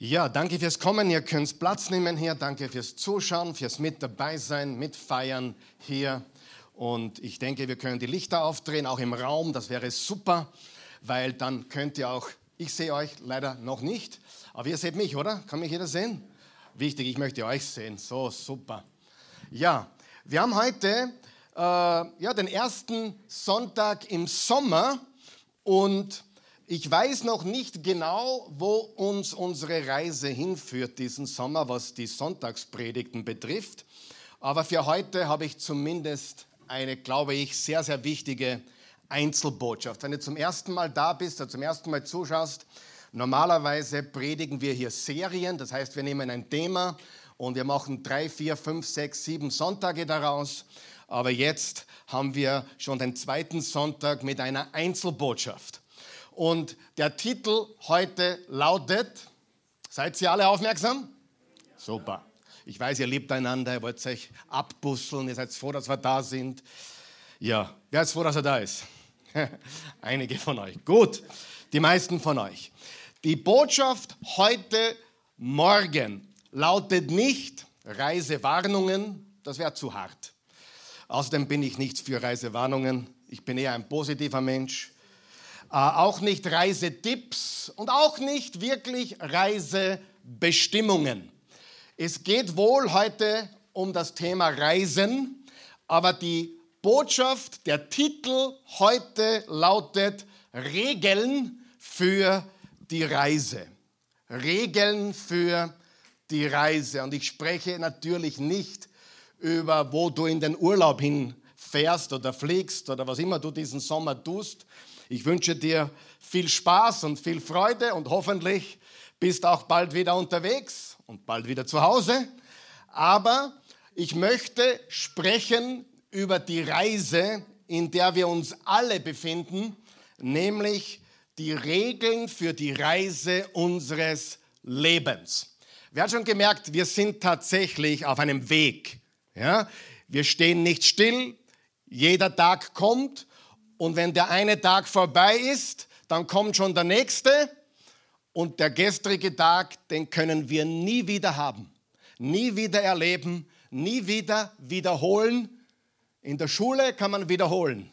Ja, danke fürs Kommen. Ihr könnt Platz nehmen hier. Danke fürs Zuschauen, fürs Mit dabei sein, mitfeiern hier. Und ich denke, wir können die Lichter aufdrehen, auch im Raum. Das wäre super, weil dann könnt ihr auch, ich sehe euch leider noch nicht, aber ihr seht mich, oder? Kann mich jeder sehen? Wichtig, ich möchte euch sehen. So, super. Ja, wir haben heute äh, ja, den ersten Sonntag im Sommer und ich weiß noch nicht genau, wo uns unsere Reise hinführt diesen Sommer, was die Sonntagspredigten betrifft. Aber für heute habe ich zumindest eine, glaube ich, sehr, sehr wichtige Einzelbotschaft. Wenn du zum ersten Mal da bist oder zum ersten Mal zuschaust, normalerweise predigen wir hier Serien. Das heißt, wir nehmen ein Thema und wir machen drei, vier, fünf, sechs, sieben Sonntage daraus. Aber jetzt haben wir schon den zweiten Sonntag mit einer Einzelbotschaft. Und der Titel heute lautet, seid ihr alle aufmerksam? Super. Ich weiß, ihr liebt einander, ihr wollt euch abbusseln, ihr seid froh, dass wir da sind. Ja, wer ist froh, dass er da ist? Einige von euch. Gut, die meisten von euch. Die Botschaft heute Morgen lautet nicht Reisewarnungen, das wäre zu hart. Außerdem bin ich nicht für Reisewarnungen, ich bin eher ein positiver Mensch. Äh, auch nicht Reisetipps und auch nicht wirklich Reisebestimmungen. Es geht wohl heute um das Thema Reisen, aber die Botschaft, der Titel heute lautet Regeln für die Reise. Regeln für die Reise. Und ich spreche natürlich nicht über, wo du in den Urlaub hinfährst oder fliegst oder was immer du diesen Sommer tust, ich wünsche dir viel Spaß und viel Freude und hoffentlich bist auch bald wieder unterwegs und bald wieder zu Hause. Aber ich möchte sprechen über die Reise, in der wir uns alle befinden, nämlich die Regeln für die Reise unseres Lebens. Wer hat schon gemerkt, wir sind tatsächlich auf einem Weg. Ja? Wir stehen nicht still, jeder Tag kommt und wenn der eine Tag vorbei ist, dann kommt schon der nächste. Und der gestrige Tag, den können wir nie wieder haben. Nie wieder erleben, nie wieder wiederholen. In der Schule kann man wiederholen.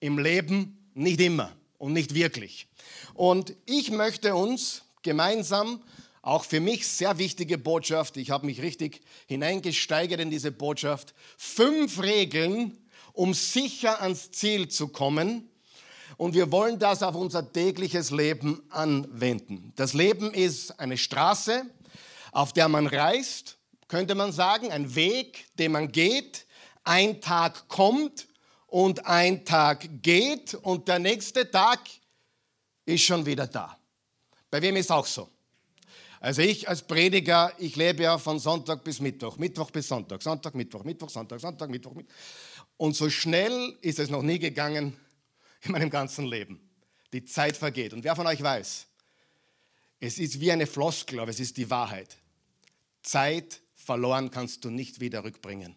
Im Leben nicht immer und nicht wirklich. Und ich möchte uns gemeinsam, auch für mich sehr wichtige Botschaft, ich habe mich richtig hineingesteigert in diese Botschaft, fünf Regeln um sicher ans Ziel zu kommen. Und wir wollen das auf unser tägliches Leben anwenden. Das Leben ist eine Straße, auf der man reist, könnte man sagen, ein Weg, den man geht. Ein Tag kommt und ein Tag geht und der nächste Tag ist schon wieder da. Bei wem ist auch so? Also ich als Prediger, ich lebe ja von Sonntag bis Mittwoch, Mittwoch bis Sonntag, Sonntag, Mittwoch, Mittwoch, Sonntag, Sonntag, Mittwoch, Mittwoch. Und so schnell ist es noch nie gegangen in meinem ganzen Leben. Die Zeit vergeht. Und wer von euch weiß, es ist wie eine Floskel, aber es ist die Wahrheit. Zeit verloren kannst du nicht wieder rückbringen.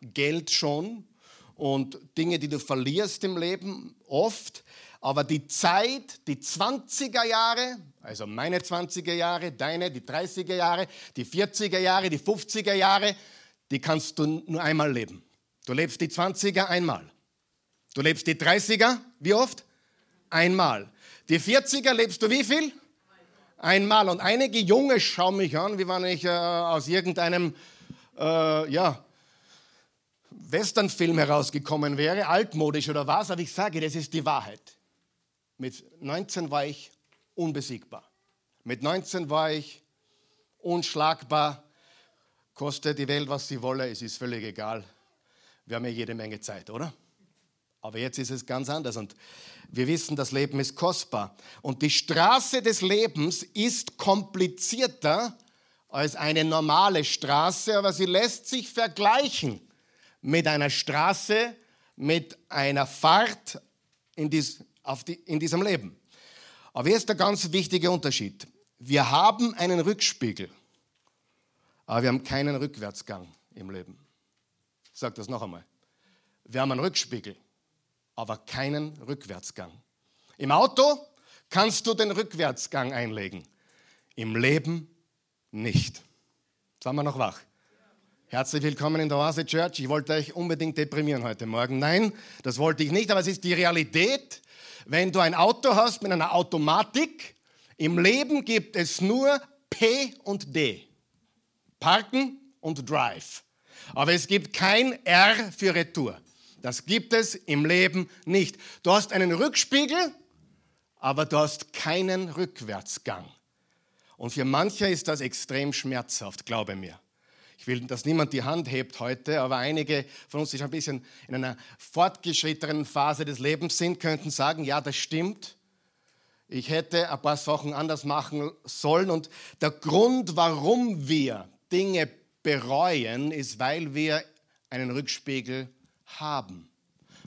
Geld schon und Dinge, die du verlierst im Leben, oft. Aber die Zeit, die 20er Jahre, also meine 20er Jahre, deine, die 30er Jahre, die 40er Jahre, die 50er Jahre, die kannst du nur einmal leben. Du lebst die 20er einmal. Du lebst die 30er, wie oft? Einmal. Die 40er lebst du wie viel? Einmal. Und einige Junge schauen mich an, wie wenn ich äh, aus irgendeinem äh, ja, Westernfilm herausgekommen wäre, altmodisch oder was, aber ich sage, das ist die Wahrheit. Mit 19 war ich unbesiegbar. Mit 19 war ich unschlagbar. Kostet die Welt, was sie wolle, es ist völlig egal. Wir haben ja jede Menge Zeit, oder? Aber jetzt ist es ganz anders und wir wissen, das Leben ist kostbar. Und die Straße des Lebens ist komplizierter als eine normale Straße, aber sie lässt sich vergleichen mit einer Straße, mit einer Fahrt in, dies, die, in diesem Leben. Aber hier ist der ganz wichtige Unterschied. Wir haben einen Rückspiegel, aber wir haben keinen Rückwärtsgang im Leben. Ich sage das noch einmal. Wir haben einen Rückspiegel, aber keinen Rückwärtsgang. Im Auto kannst du den Rückwärtsgang einlegen. Im Leben nicht. Sind wir noch wach? Herzlich willkommen in der Oase Church. Ich wollte euch unbedingt deprimieren heute Morgen. Nein, das wollte ich nicht, aber es ist die Realität. Wenn du ein Auto hast mit einer Automatik, im Leben gibt es nur P und D. Parken und Drive. Aber es gibt kein R für Retour. Das gibt es im Leben nicht. Du hast einen Rückspiegel, aber du hast keinen Rückwärtsgang. Und für manche ist das extrem schmerzhaft, glaube mir. Ich will, dass niemand die Hand hebt heute, aber einige von uns, die schon ein bisschen in einer fortgeschrittenen Phase des Lebens sind, könnten sagen, ja, das stimmt. Ich hätte ein paar Sachen anders machen sollen. Und der Grund, warum wir Dinge bereuen, ist, weil wir einen Rückspiegel haben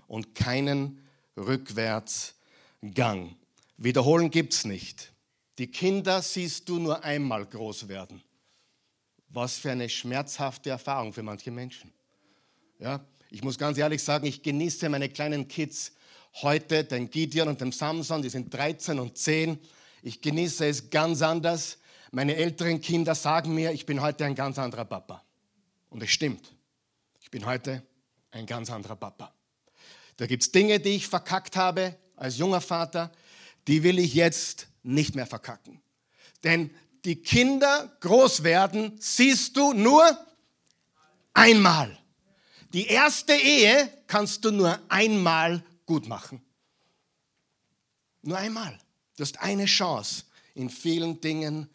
und keinen Rückwärtsgang. Wiederholen gibt es nicht. Die Kinder siehst du nur einmal groß werden. Was für eine schmerzhafte Erfahrung für manche Menschen. Ja, ich muss ganz ehrlich sagen, ich genieße meine kleinen Kids heute, den Gideon und den Samson, die sind 13 und 10. Ich genieße es ganz anders. Meine älteren Kinder sagen mir, ich bin heute ein ganz anderer Papa. Und es stimmt. Ich bin heute ein ganz anderer Papa. Da gibt es Dinge, die ich verkackt habe als junger Vater, die will ich jetzt nicht mehr verkacken. Denn die Kinder groß werden, siehst du nur einmal. Die erste Ehe kannst du nur einmal gut machen. Nur einmal. Du hast eine Chance in vielen Dingen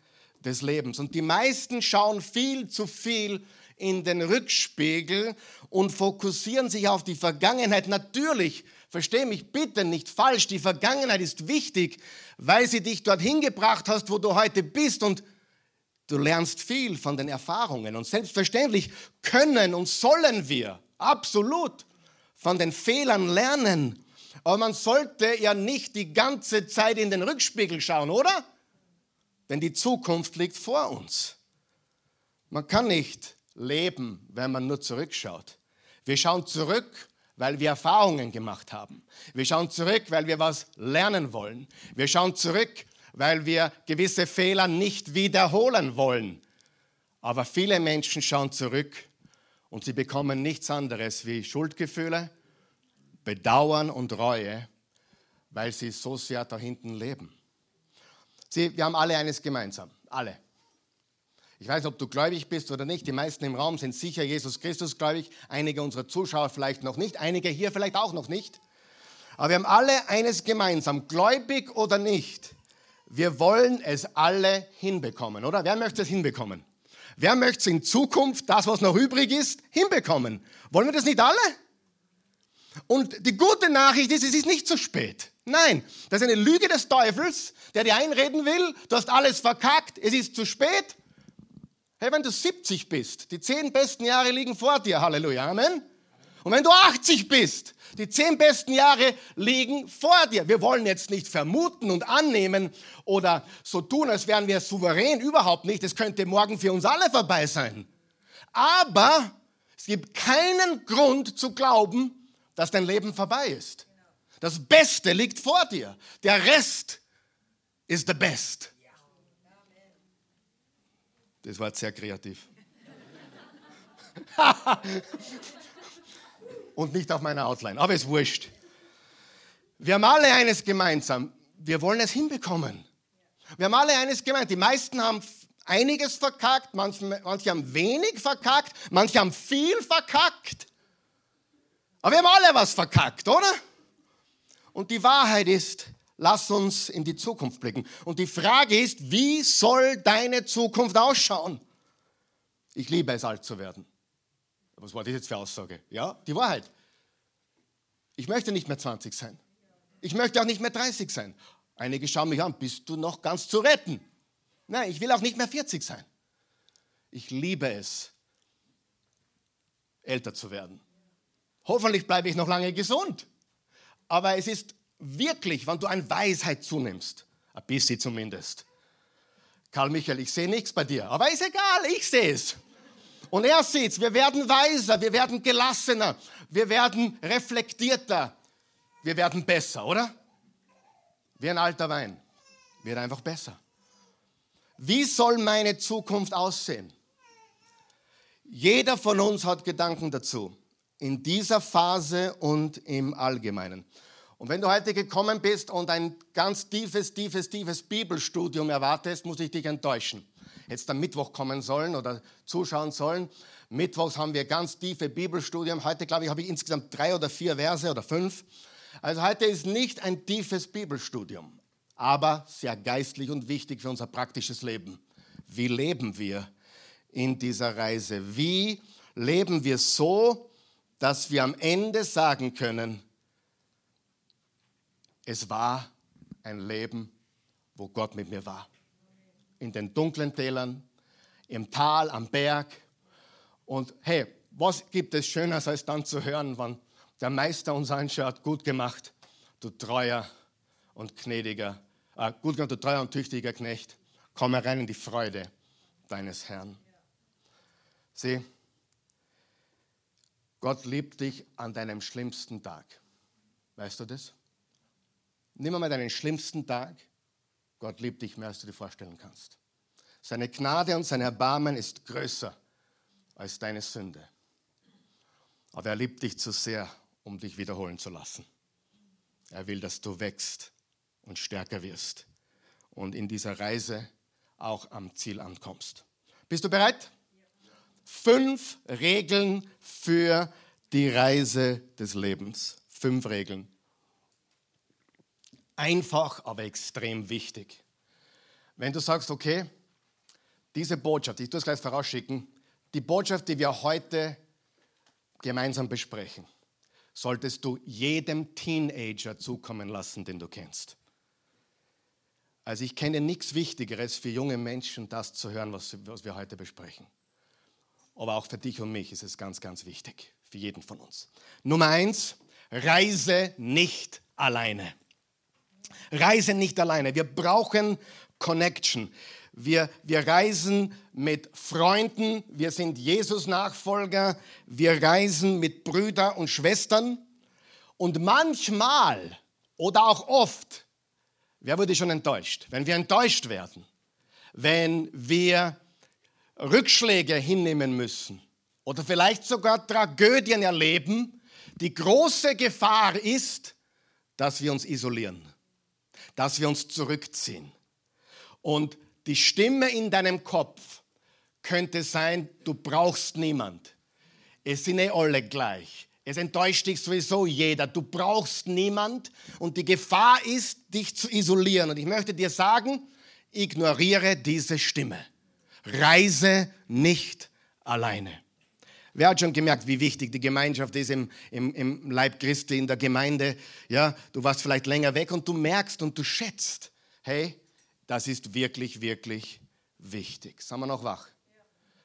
des Lebens. Und die meisten schauen viel zu viel in den Rückspiegel und fokussieren sich auf die Vergangenheit. Natürlich, verstehe mich bitte nicht falsch, die Vergangenheit ist wichtig, weil sie dich dorthin gebracht hast, wo du heute bist und du lernst viel von den Erfahrungen. Und selbstverständlich können und sollen wir absolut von den Fehlern lernen. Aber man sollte ja nicht die ganze Zeit in den Rückspiegel schauen, oder? Denn die Zukunft liegt vor uns. Man kann nicht leben, wenn man nur zurückschaut. Wir schauen zurück, weil wir Erfahrungen gemacht haben. Wir schauen zurück, weil wir was lernen wollen. Wir schauen zurück, weil wir gewisse Fehler nicht wiederholen wollen. Aber viele Menschen schauen zurück und sie bekommen nichts anderes wie Schuldgefühle, Bedauern und Reue, weil sie so sehr da hinten leben. Sie, wir haben alle eines gemeinsam, alle. Ich weiß ob du gläubig bist oder nicht. Die meisten im Raum sind sicher Jesus Christus gläubig. Einige unserer Zuschauer vielleicht noch nicht. Einige hier vielleicht auch noch nicht. Aber wir haben alle eines gemeinsam, gläubig oder nicht. Wir wollen es alle hinbekommen, oder? Wer möchte es hinbekommen? Wer möchte es in Zukunft, das was noch übrig ist, hinbekommen? Wollen wir das nicht alle? Und die gute Nachricht ist, es ist nicht zu spät. Nein, das ist eine Lüge des Teufels, der dir einreden will, du hast alles verkackt, es ist zu spät. Hey, wenn du 70 bist, die zehn besten Jahre liegen vor dir, Halleluja, Amen. Und wenn du 80 bist, die zehn besten Jahre liegen vor dir. Wir wollen jetzt nicht vermuten und annehmen oder so tun, als wären wir souverän, überhaupt nicht. Es könnte morgen für uns alle vorbei sein. Aber es gibt keinen Grund zu glauben, dass dein Leben vorbei ist. Das Beste liegt vor dir. Der Rest ist the best. Das war sehr kreativ. Und nicht auf meiner Outline, aber es wurscht. Wir haben alle eines gemeinsam. Wir wollen es hinbekommen. Wir haben alle eines gemeint. Die meisten haben einiges verkackt, manche, manche haben wenig verkackt, manche haben viel verkackt. Aber wir haben alle was verkackt, oder? Und die Wahrheit ist, Lass uns in die Zukunft blicken. Und die Frage ist, wie soll deine Zukunft ausschauen? Ich liebe es, alt zu werden. Was war das jetzt für Aussage? Ja, die Wahrheit. Ich möchte nicht mehr 20 sein. Ich möchte auch nicht mehr 30 sein. Einige schauen mich an, bist du noch ganz zu retten? Nein, ich will auch nicht mehr 40 sein. Ich liebe es, älter zu werden. Hoffentlich bleibe ich noch lange gesund. Aber es ist wirklich, wenn du an Weisheit zunimmst, ein bisschen zumindest. Karl Michael, ich sehe nichts bei dir, aber ist egal, ich sehe es. Und er sieht es, wir werden weiser, wir werden gelassener, wir werden reflektierter, wir werden besser, oder? Wie ein alter Wein, wird einfach besser. Wie soll meine Zukunft aussehen? Jeder von uns hat Gedanken dazu, in dieser Phase und im Allgemeinen. Und wenn du heute gekommen bist und ein ganz tiefes, tiefes, tiefes Bibelstudium erwartest, muss ich dich enttäuschen. Jetzt am Mittwoch kommen sollen oder zuschauen sollen. Mittwochs haben wir ganz tiefe Bibelstudium. Heute, glaube ich, habe ich insgesamt drei oder vier Verse oder fünf. Also heute ist nicht ein tiefes Bibelstudium, aber sehr geistlich und wichtig für unser praktisches Leben. Wie leben wir in dieser Reise? Wie leben wir so, dass wir am Ende sagen können, es war ein Leben, wo Gott mit mir war. In den dunklen Tälern, im Tal, am Berg. Und hey, was gibt es Schöneres, als dann zu hören, wann der Meister uns anschaut, gut gemacht, du treuer und gnädiger, äh, gut gemacht, du treuer und tüchtiger Knecht, komm herein in die Freude deines Herrn. Sieh, Gott liebt dich an deinem schlimmsten Tag. Weißt du das? Nimm einmal deinen schlimmsten Tag. Gott liebt dich mehr, als du dir vorstellen kannst. Seine Gnade und sein Erbarmen ist größer als deine Sünde. Aber er liebt dich zu sehr, um dich wiederholen zu lassen. Er will, dass du wächst und stärker wirst und in dieser Reise auch am Ziel ankommst. Bist du bereit? Fünf Regeln für die Reise des Lebens. Fünf Regeln. Einfach, aber extrem wichtig. Wenn du sagst, okay, diese Botschaft, ich tue es gleich vorausschicken, die Botschaft, die wir heute gemeinsam besprechen, solltest du jedem Teenager zukommen lassen, den du kennst. Also ich kenne nichts Wichtigeres für junge Menschen, das zu hören, was, wir heute besprechen. Aber auch für dich und mich ist es ganz, ganz wichtig, für jeden von uns. Nummer eins, reise nicht alleine. Reise nicht alleine. Wir brauchen Connection. Wir, wir reisen mit Freunden, wir sind Jesus-Nachfolger, wir reisen mit Brüdern und Schwestern. Und manchmal oder auch oft, wer wurde schon enttäuscht? Wenn wir enttäuscht werden, wenn wir Rückschläge hinnehmen müssen oder vielleicht sogar Tragödien erleben, die große Gefahr ist, dass wir uns isolieren dass wir uns zurückziehen. Und die Stimme in deinem Kopf könnte sein, du brauchst niemand. Es sind eh alle gleich. Es enttäuscht dich sowieso jeder. Du brauchst niemand und die Gefahr ist, dich zu isolieren. Und ich möchte dir sagen, ignoriere diese Stimme. Reise nicht alleine. Wer hat schon gemerkt, wie wichtig die Gemeinschaft ist im, im, im Leib Christi, in der Gemeinde? Ja, du warst vielleicht länger weg und du merkst und du schätzt, hey, das ist wirklich, wirklich wichtig. Sind wir noch wach?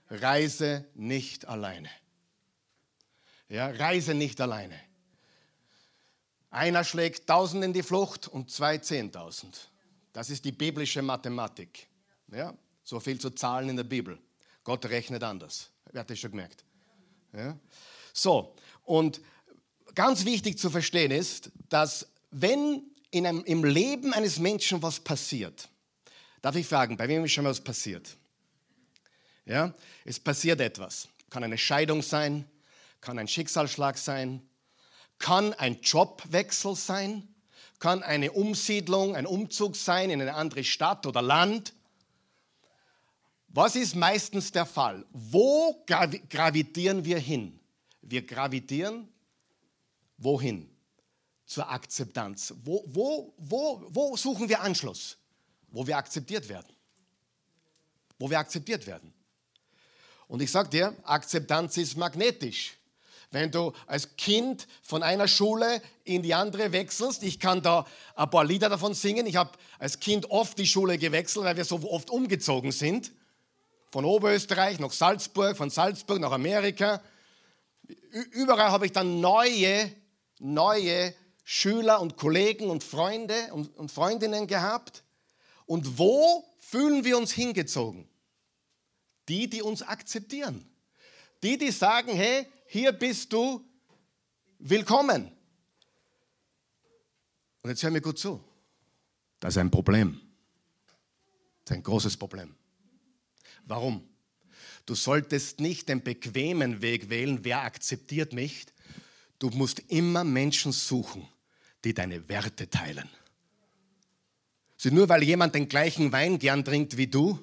Reise nicht alleine. Ja, reise nicht alleine. Einer schlägt tausend in die Flucht und zwei zehntausend. Das ist die biblische Mathematik. Ja, so viel zu Zahlen in der Bibel. Gott rechnet anders. Wer hat das schon gemerkt? Ja? So, und ganz wichtig zu verstehen ist, dass wenn in einem, im Leben eines Menschen was passiert, darf ich fragen, bei wem ist schon was passiert? Ja, es passiert etwas. Kann eine Scheidung sein, kann ein Schicksalsschlag sein, kann ein Jobwechsel sein, kann eine Umsiedlung, ein Umzug sein in eine andere Stadt oder Land. Was ist meistens der Fall? Wo gravitieren wir hin? Wir gravitieren wohin? Zur Akzeptanz. Wo, wo, wo, wo suchen wir Anschluss? Wo wir akzeptiert werden. Wo wir akzeptiert werden. Und ich sage dir, Akzeptanz ist magnetisch. Wenn du als Kind von einer Schule in die andere wechselst, ich kann da ein paar Lieder davon singen. Ich habe als Kind oft die Schule gewechselt, weil wir so oft umgezogen sind von Oberösterreich nach Salzburg, von Salzburg nach Amerika. Überall habe ich dann neue, neue Schüler und Kollegen und Freunde und, und Freundinnen gehabt. Und wo fühlen wir uns hingezogen? Die, die uns akzeptieren. Die, die sagen, hey, hier bist du willkommen. Und jetzt hör mir gut zu. Das ist ein Problem. Das ist ein großes Problem. Warum? Du solltest nicht den bequemen Weg wählen, wer akzeptiert mich. Du musst immer Menschen suchen, die deine Werte teilen. Also nur weil jemand den gleichen Wein gern trinkt wie du,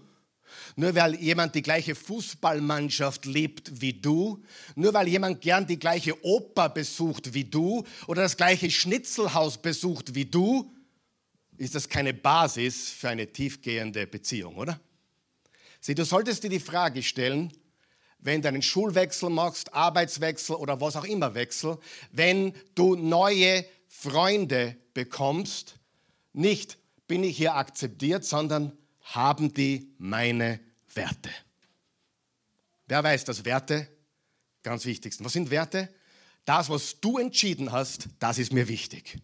nur weil jemand die gleiche Fußballmannschaft liebt wie du, nur weil jemand gern die gleiche Oper besucht wie du oder das gleiche Schnitzelhaus besucht wie du, ist das keine Basis für eine tiefgehende Beziehung, oder? Sieh, du solltest dir die Frage stellen, wenn du einen Schulwechsel machst, Arbeitswechsel oder was auch immer Wechsel, wenn du neue Freunde bekommst, nicht bin ich hier akzeptiert, sondern haben die meine Werte. Wer weiß, dass Werte ganz wichtig sind. Was sind Werte? Das, was du entschieden hast, das ist mir wichtig.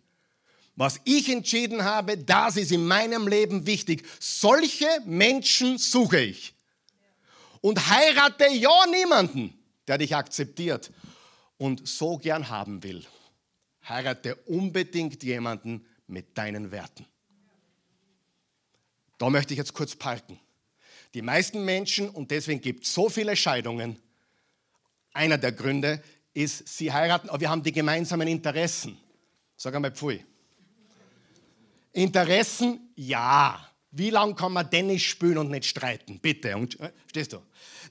Was ich entschieden habe, das ist in meinem Leben wichtig. Solche Menschen suche ich. Und heirate ja niemanden, der dich akzeptiert und so gern haben will. Heirate unbedingt jemanden mit deinen Werten. Da möchte ich jetzt kurz parken. Die meisten Menschen, und deswegen gibt es so viele Scheidungen, einer der Gründe ist, sie heiraten, aber wir haben die gemeinsamen Interessen. Sag einmal Pfui. Interessen, ja. Wie lange kann man Tennis spielen und nicht streiten? Bitte. Und, äh, stehst du?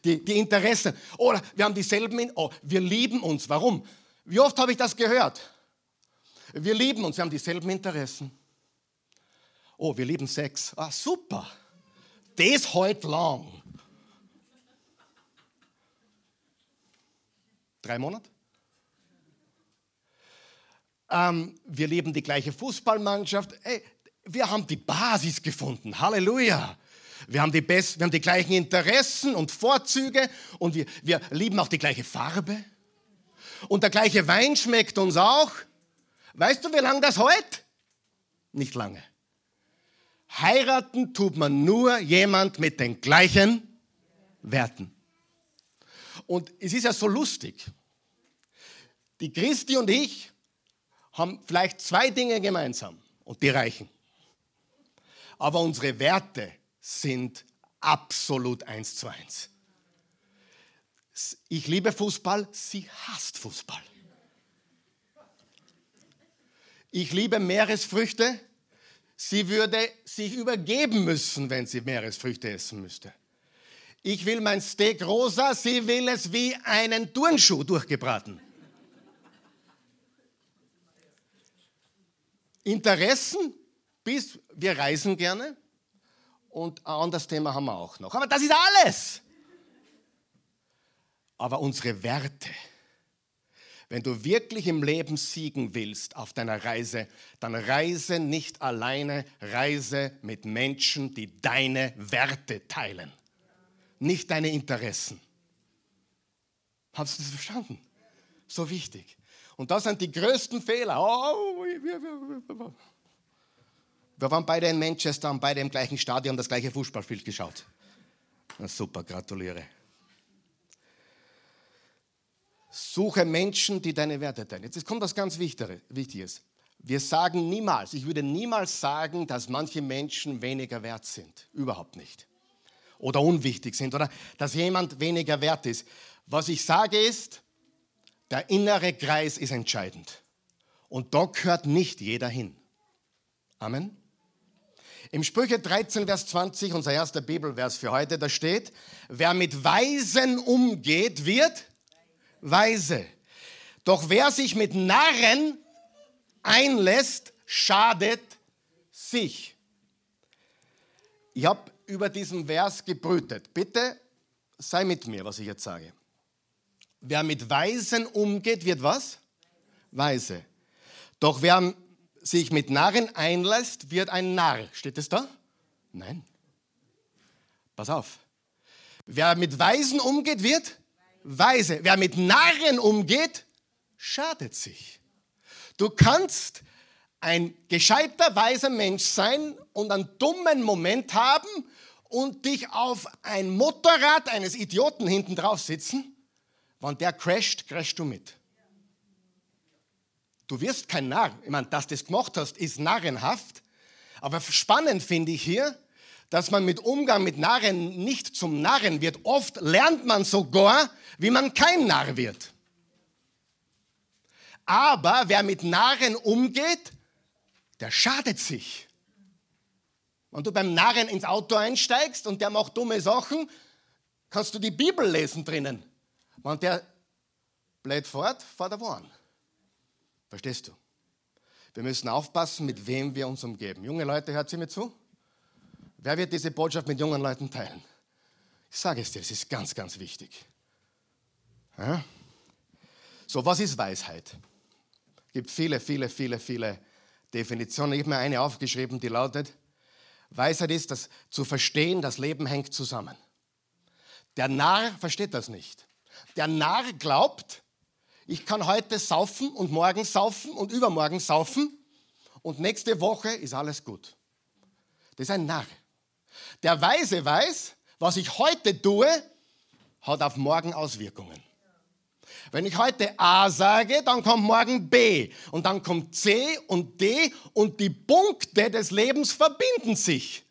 Die, die Interessen. Oder wir haben dieselben, oh, wir lieben uns. Warum? Wie oft habe ich das gehört? Wir lieben uns, wir haben dieselben Interessen. Oh, wir lieben Sex. Ah, super. Das heute lang. Drei Monate? Ähm, wir lieben die gleiche Fußballmannschaft. Ey, wir haben die Basis gefunden. Halleluja. Wir haben die, best, wir haben die gleichen Interessen und Vorzüge und wir, wir lieben auch die gleiche Farbe. Und der gleiche Wein schmeckt uns auch. Weißt du, wie lange das heute? Nicht lange. Heiraten tut man nur jemand mit den gleichen Werten. Und es ist ja so lustig. Die Christi und ich haben vielleicht zwei Dinge gemeinsam und die reichen. Aber unsere Werte sind absolut eins zu eins. Ich liebe Fußball, sie hasst Fußball. Ich liebe Meeresfrüchte, Sie würde sich übergeben müssen, wenn sie Meeresfrüchte essen müsste. Ich will mein Steak rosa, sie will es wie einen Turnschuh durchgebraten. Interessen, bis wir reisen gerne und ein anderes Thema haben wir auch noch. Aber das ist alles. Aber unsere Werte, wenn du wirklich im Leben siegen willst auf deiner Reise, dann reise nicht alleine, reise mit Menschen, die deine Werte teilen, nicht deine Interessen. Hast du das verstanden? So wichtig. Und das sind die größten Fehler. Oh, wir waren beide in Manchester, haben beide im gleichen Stadion das gleiche Fußballspiel geschaut. Na super, gratuliere. Suche Menschen, die deine Werte teilen. Jetzt kommt was ganz Wichtiges. Wir sagen niemals, ich würde niemals sagen, dass manche Menschen weniger wert sind. Überhaupt nicht. Oder unwichtig sind oder dass jemand weniger wert ist. Was ich sage ist, der innere Kreis ist entscheidend. Und da gehört nicht jeder hin. Amen. Im Sprüche 13, Vers 20, unser erster Bibelvers für heute, da steht, wer mit Weisen umgeht, wird weise. Doch wer sich mit Narren einlässt, schadet sich. Ich habe über diesen Vers gebrütet. Bitte sei mit mir, was ich jetzt sage. Wer mit Weisen umgeht, wird was? Weise. Doch wer sich mit Narren einlässt, wird ein Narr. Steht es da? Nein. Pass auf. Wer mit Weisen umgeht, wird weise. Wer mit Narren umgeht, schadet sich. Du kannst ein gescheiter, weiser Mensch sein und einen dummen Moment haben und dich auf ein Motorrad eines Idioten hinten drauf sitzen. Wenn der crasht, crashst du mit. Du wirst kein Narr. Ich meine, dass du das gemacht hast, ist narrenhaft. Aber spannend finde ich hier, dass man mit Umgang mit Narren nicht zum Narren wird. Oft lernt man sogar, wie man kein Narr wird. Aber wer mit Narren umgeht, der schadet sich. Wenn du beim Narren ins Auto einsteigst und der macht dumme Sachen, kannst du die Bibel lesen drinnen. Wenn der bläht fort, fährt er woan. Verstehst du? Wir müssen aufpassen, mit wem wir uns umgeben. Junge Leute, hört sie mir zu? Wer wird diese Botschaft mit jungen Leuten teilen? Ich sage es dir, es ist ganz, ganz wichtig. Ja? So, was ist Weisheit? Es gibt viele, viele, viele, viele Definitionen. Ich habe mir eine aufgeschrieben, die lautet, Weisheit ist, das zu verstehen, das Leben hängt zusammen. Der Narr versteht das nicht. Der Narr glaubt, ich kann heute saufen und morgen saufen und übermorgen saufen und nächste Woche ist alles gut. Das ist ein Narr. Der Weise weiß, was ich heute tue, hat auf morgen Auswirkungen. Wenn ich heute A sage, dann kommt morgen B und dann kommt C und D und die Punkte des Lebens verbinden sich.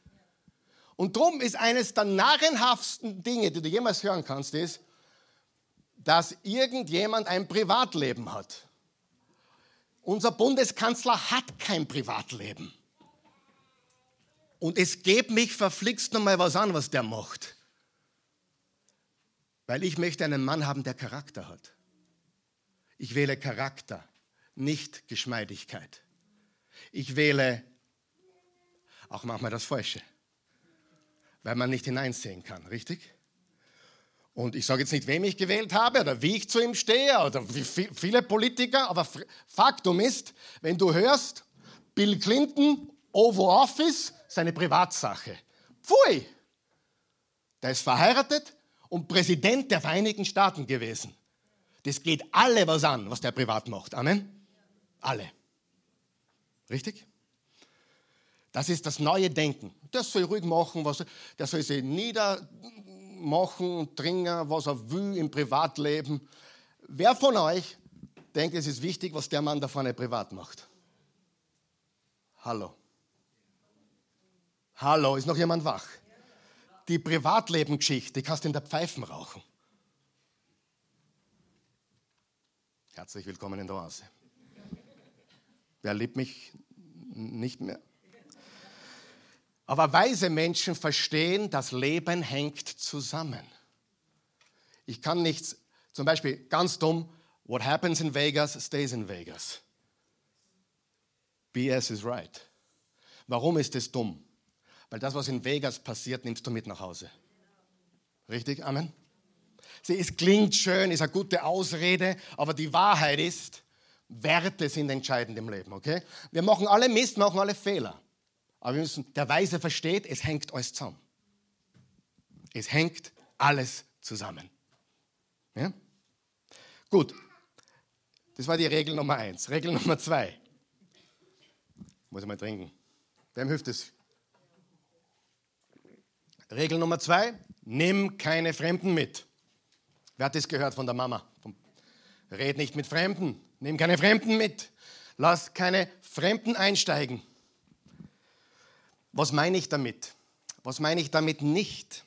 Und darum ist eines der narrenhaftsten Dinge, die du jemals hören kannst, ist, dass irgendjemand ein Privatleben hat. Unser Bundeskanzler hat kein Privatleben. Und es geht mich verflixt nochmal was an, was der macht. Weil ich möchte einen Mann haben, der Charakter hat. Ich wähle Charakter, nicht Geschmeidigkeit. Ich wähle auch manchmal das Falsche, weil man nicht hineinsehen kann, richtig? Und ich sage jetzt nicht, wem ich gewählt habe oder wie ich zu ihm stehe oder wie viele Politiker, aber Faktum ist, wenn du hörst, Bill Clinton, Oval Office, seine Privatsache. Pfui! Der ist verheiratet und Präsident der Vereinigten Staaten gewesen. Das geht alle was an, was der privat macht. Amen? Alle. Richtig? Das ist das neue Denken. Der soll ruhig machen, was er, der soll sich niedermachen und trinken, was er will im Privatleben. Wer von euch denkt, es ist wichtig, was der Mann da vorne privat macht? Hallo. Hallo, ist noch jemand wach? Die Privatlebengeschichte, die kannst du in der Pfeifen rauchen. Herzlich willkommen in der Oase. Wer liebt mich nicht mehr? Aber weise Menschen verstehen, das Leben hängt zusammen. Ich kann nichts, zum Beispiel ganz dumm, what happens in Vegas stays in Vegas. BS is right. Warum ist es dumm? Weil das, was in Vegas passiert, nimmst du mit nach Hause. Richtig? Amen? Sie, es klingt schön, ist eine gute Ausrede, aber die Wahrheit ist, Werte sind entscheidend im Leben, okay? Wir machen alle Mist, machen alle Fehler. Aber wir müssen, der Weise versteht, es hängt alles zusammen. Es hängt alles zusammen. Ja? Gut, das war die Regel Nummer eins. Regel Nummer zwei. Muss ich mal trinken. Wem hilft es? Regel Nummer zwei, nimm keine Fremden mit. Wer hat das gehört von der Mama? Red nicht mit Fremden. Nimm keine Fremden mit. Lass keine Fremden einsteigen. Was meine ich damit? Was meine ich damit nicht?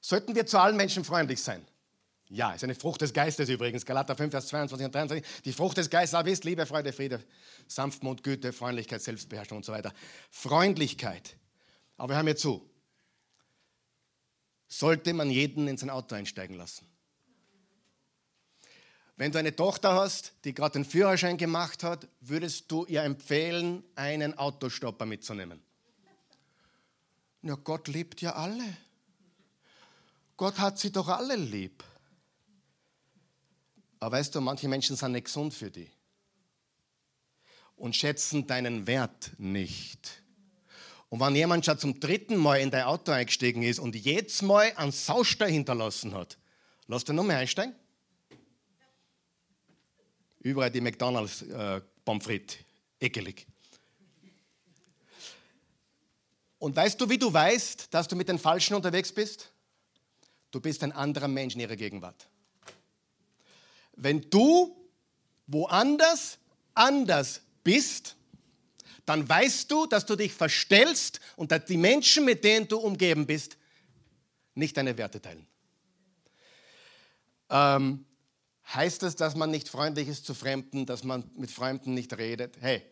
Sollten wir zu allen Menschen freundlich sein? Ja, ist eine Frucht des Geistes übrigens. Galater 5, Vers 22 und 23. Die Frucht des Geistes aber ist Liebe, Freude, Friede, Sanftmut, Güte, Freundlichkeit, Selbstbeherrschung und so weiter. Freundlichkeit. Aber hör mir zu sollte man jeden in sein Auto einsteigen lassen. Wenn du eine Tochter hast, die gerade den Führerschein gemacht hat, würdest du ihr empfehlen, einen Autostopper mitzunehmen? Ja, Gott liebt ja alle. Gott hat sie doch alle lieb. Aber weißt du, manche Menschen sind nicht gesund für die und schätzen deinen Wert nicht. Und wenn jemand schon zum dritten Mal in dein Auto eingestiegen ist und jetzt mal einen Saustall hinterlassen hat, lass den noch mehr einsteigen? Überall die McDonalds äh, frites, ekelig. Und weißt du, wie du weißt, dass du mit den Falschen unterwegs bist? Du bist ein anderer Mensch in ihrer Gegenwart. Wenn du woanders anders bist, dann weißt du, dass du dich verstellst und dass die Menschen, mit denen du umgeben bist, nicht deine Werte teilen. Ähm, heißt das, dass man nicht freundlich ist zu Fremden, dass man mit Fremden nicht redet? Hey,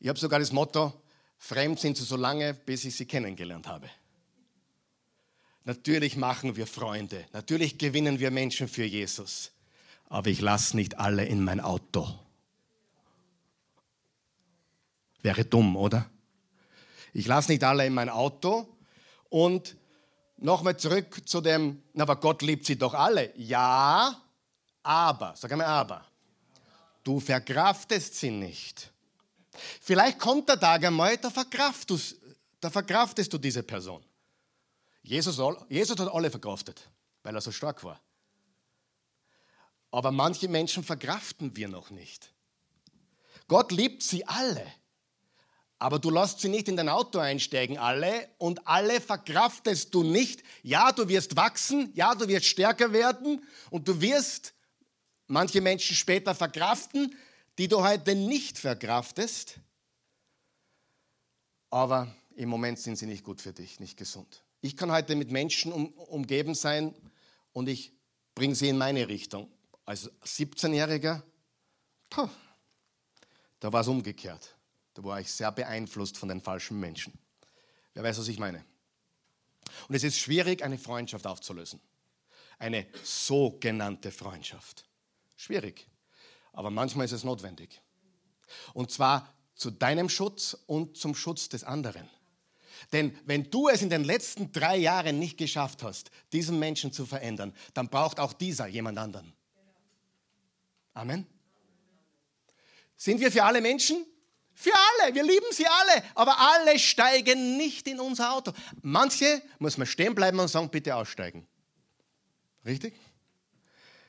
ich habe sogar das Motto, fremd sind sie so lange, bis ich sie kennengelernt habe. Natürlich machen wir Freunde, natürlich gewinnen wir Menschen für Jesus, aber ich lasse nicht alle in mein Auto. Wäre dumm, oder? Ich lasse nicht alle in mein Auto und nochmal zurück zu dem, na, aber Gott liebt sie doch alle. Ja, aber, sag einmal aber. Du verkraftest sie nicht. Vielleicht kommt der Tag einmal, da verkraftest, da verkraftest du diese Person. Jesus, Jesus hat alle verkraftet, weil er so stark war. Aber manche Menschen verkraften wir noch nicht. Gott liebt sie alle. Aber du lässt sie nicht in dein Auto einsteigen, alle, und alle verkraftest du nicht. Ja, du wirst wachsen, ja, du wirst stärker werden und du wirst manche Menschen später verkraften, die du heute nicht verkraftest. Aber im Moment sind sie nicht gut für dich, nicht gesund. Ich kann heute mit Menschen um, umgeben sein und ich bringe sie in meine Richtung. Als 17-Jähriger, da war es umgekehrt. Da war ich sehr beeinflusst von den falschen Menschen. Wer weiß, was ich meine? Und es ist schwierig, eine Freundschaft aufzulösen. Eine sogenannte Freundschaft. Schwierig. Aber manchmal ist es notwendig. Und zwar zu deinem Schutz und zum Schutz des anderen. Denn wenn du es in den letzten drei Jahren nicht geschafft hast, diesen Menschen zu verändern, dann braucht auch dieser jemand anderen. Amen. Sind wir für alle Menschen? Für alle, wir lieben sie alle, aber alle steigen nicht in unser Auto. Manche muss man stehen bleiben und sagen, bitte aussteigen. Richtig?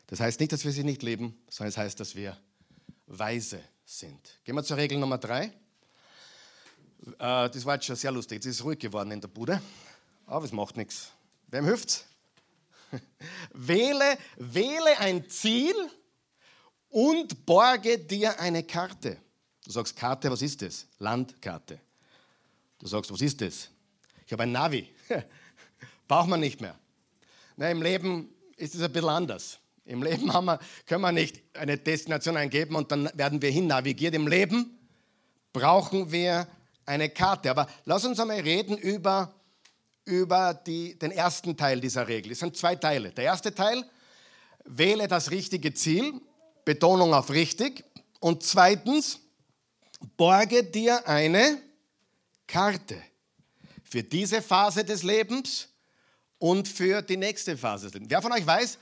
Das heißt nicht, dass wir sie nicht lieben, sondern es heißt, dass wir weise sind. Gehen wir zur Regel Nummer drei. Äh, das war jetzt schon sehr lustig. Jetzt ist es ruhig geworden in der Bude, aber es macht nichts. Wem hilft's? Wähle, wähle ein Ziel und borge dir eine Karte. Du sagst Karte, was ist das? Landkarte. Du sagst, was ist das? Ich habe ein Navi. Braucht man nicht mehr. Na, Im Leben ist es ein bisschen anders. Im Leben haben wir, können wir nicht eine Destination eingeben und dann werden wir hin navigiert. Im Leben brauchen wir eine Karte. Aber lass uns einmal reden über, über die, den ersten Teil dieser Regel. Es sind zwei Teile. Der erste Teil, wähle das richtige Ziel, Betonung auf richtig. Und zweitens, borge dir eine Karte für diese Phase des Lebens und für die nächste Phase des Lebens. Wer von euch weiß,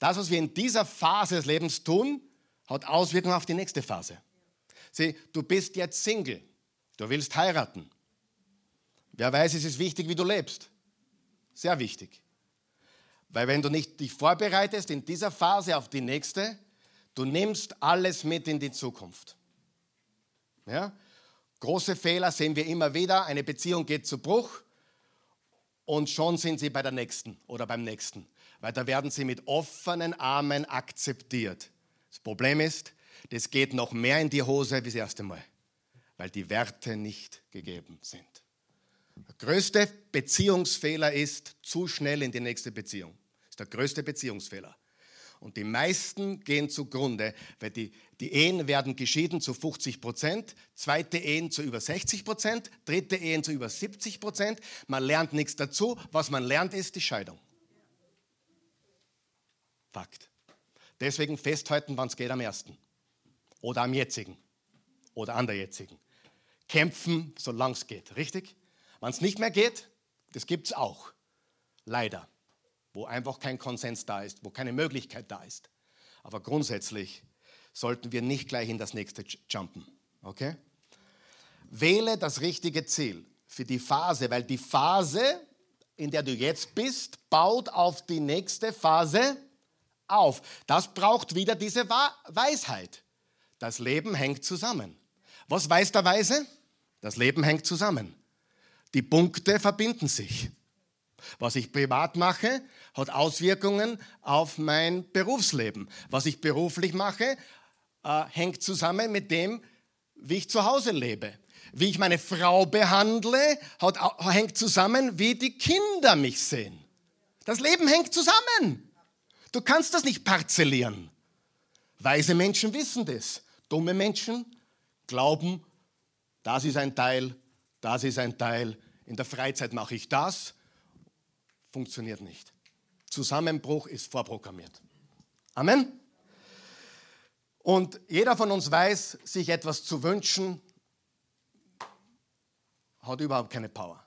das, was wir in dieser Phase des Lebens tun, hat Auswirkungen auf die nächste Phase. Sieh, du bist jetzt Single. Du willst heiraten. Wer weiß, es ist wichtig, wie du lebst. Sehr wichtig. Weil wenn du nicht dich vorbereitest in dieser Phase auf die nächste, du nimmst alles mit in die Zukunft. Ja? Große Fehler sehen wir immer wieder. Eine Beziehung geht zu Bruch und schon sind sie bei der nächsten oder beim nächsten. Weil da werden sie mit offenen Armen akzeptiert. Das Problem ist, das geht noch mehr in die Hose wie das erste Mal weil die Werte nicht gegeben sind. Der größte Beziehungsfehler ist zu schnell in die nächste Beziehung. Das ist der größte Beziehungsfehler. Und die meisten gehen zugrunde, weil die, die Ehen werden geschieden zu 50 Prozent, zweite Ehen zu über 60 Prozent, dritte Ehen zu über 70 Prozent. Man lernt nichts dazu. Was man lernt, ist die Scheidung. Fakt. Deswegen festhalten, wann es geht am ersten. Oder am jetzigen. Oder an der jetzigen kämpfen, solange es geht. Richtig? Wenn es nicht mehr geht, das gibt es auch. Leider. Wo einfach kein Konsens da ist, wo keine Möglichkeit da ist. Aber grundsätzlich sollten wir nicht gleich in das nächste jumpen. Okay? Wähle das richtige Ziel für die Phase, weil die Phase, in der du jetzt bist, baut auf die nächste Phase auf. Das braucht wieder diese Weisheit. Das Leben hängt zusammen. Was weiß der Weise? Das Leben hängt zusammen. Die Punkte verbinden sich. Was ich privat mache, hat Auswirkungen auf mein Berufsleben. Was ich beruflich mache, äh, hängt zusammen mit dem, wie ich zu Hause lebe. Wie ich meine Frau behandle, hat, hängt zusammen, wie die Kinder mich sehen. Das Leben hängt zusammen. Du kannst das nicht parzellieren. Weise Menschen wissen das. Dumme Menschen glauben, das ist ein Teil, das ist ein Teil. In der Freizeit mache ich das. Funktioniert nicht. Zusammenbruch ist vorprogrammiert. Amen. Und jeder von uns weiß, sich etwas zu wünschen, hat überhaupt keine Power.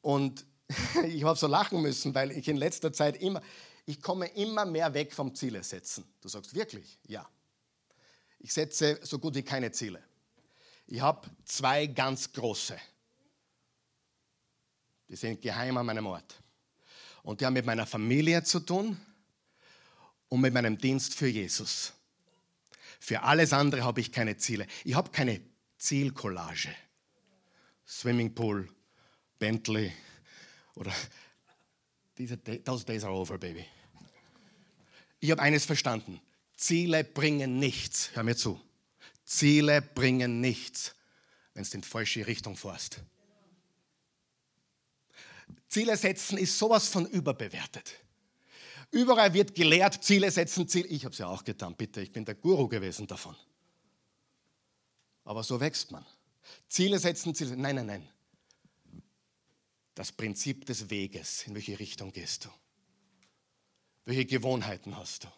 Und ich habe so lachen müssen, weil ich in letzter Zeit immer, ich komme immer mehr weg vom Ziele setzen. Du sagst wirklich? Ja. Ich setze so gut wie keine Ziele. Ich habe zwei ganz große. Die sind geheim an meinem Ort. Und die haben mit meiner Familie zu tun und mit meinem Dienst für Jesus. Für alles andere habe ich keine Ziele. Ich habe keine Zielcollage. Swimmingpool, Bentley oder those days are over, baby. Ich habe eines verstanden. Ziele bringen nichts. Hör mir zu. Ziele bringen nichts, wenn du in die falsche Richtung fährst. Ziele setzen ist sowas von überbewertet. Überall wird gelehrt, Ziele setzen, Ziel. Ich habe es ja auch getan, bitte. Ich bin der Guru gewesen davon. Aber so wächst man. Ziele setzen, Ziele. Nein, nein, nein. Das Prinzip des Weges, in welche Richtung gehst du? Welche Gewohnheiten hast du?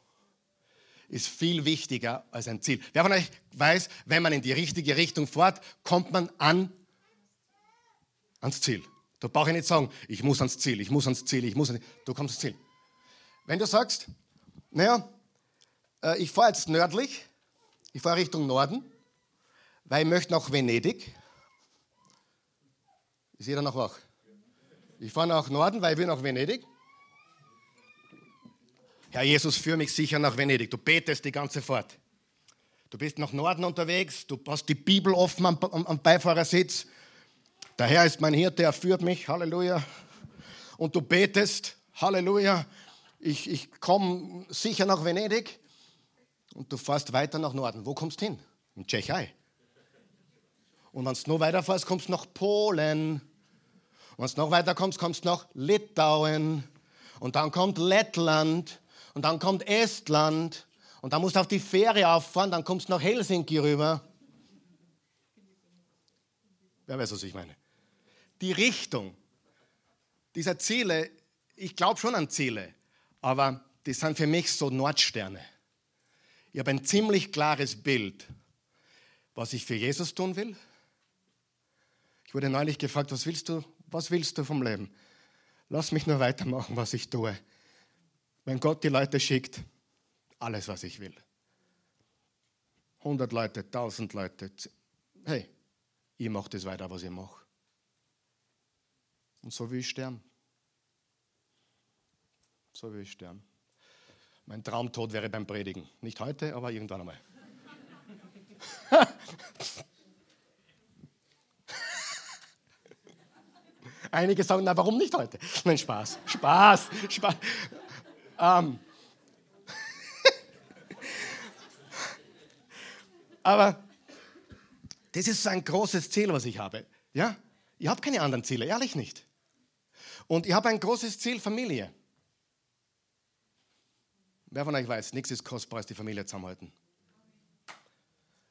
Ist viel wichtiger als ein Ziel. Wer von euch weiß, wenn man in die richtige Richtung fährt, kommt man an, ans Ziel. Da brauche ich nicht sagen, ich muss ans Ziel, ich muss ans Ziel, ich muss ans Ziel. Du kommst ans Ziel. Wenn du sagst, naja, äh, ich fahre jetzt nördlich, ich fahre Richtung Norden, weil ich möchte nach Venedig. Ist jeder noch wach? Ich fahre nach Norden, weil ich will nach Venedig. Herr Jesus, führe mich sicher nach Venedig. Du betest die ganze Fahrt. Du bist nach Norden unterwegs, du hast die Bibel offen am, am, am Beifahrersitz der Herr ist mein Hirte, er führt mich, Halleluja. Und du betest, Halleluja, ich, ich komme sicher nach Venedig und du fährst weiter nach Norden. Wo kommst du hin? In Tschechei. Und wenn du noch weiter fährst, kommst du nach Polen. Und wenn du noch weiter kommst, kommst du nach Litauen. Und dann kommt Lettland. Und dann kommt Estland. Und dann musst du auf die Fähre auffahren, dann kommst du nach Helsinki rüber. Wer weiß, was ich meine? die Richtung dieser Ziele, ich glaube schon an Ziele, aber die sind für mich so Nordsterne. Ich habe ein ziemlich klares Bild, was ich für Jesus tun will. Ich wurde neulich gefragt, was willst du, was willst du vom Leben? Lass mich nur weitermachen, was ich tue. Wenn Gott die Leute schickt, alles, was ich will. 100 Leute, 1000 Leute. Hey, ich mache das weiter, was ich mache. Und so will ich sterben. So will ich sterben. Mein Traumtod wäre beim Predigen. Nicht heute, aber irgendwann einmal. Einige sagen, na warum nicht heute? Nein, Spaß, Spaß, Spaß. Ähm. Aber das ist ein großes Ziel, was ich habe. Ja? Ich habe keine anderen Ziele, ehrlich nicht. Und ich habe ein großes Ziel, Familie. Wer von euch weiß, nichts ist kostbar als die Familie zusammenhalten.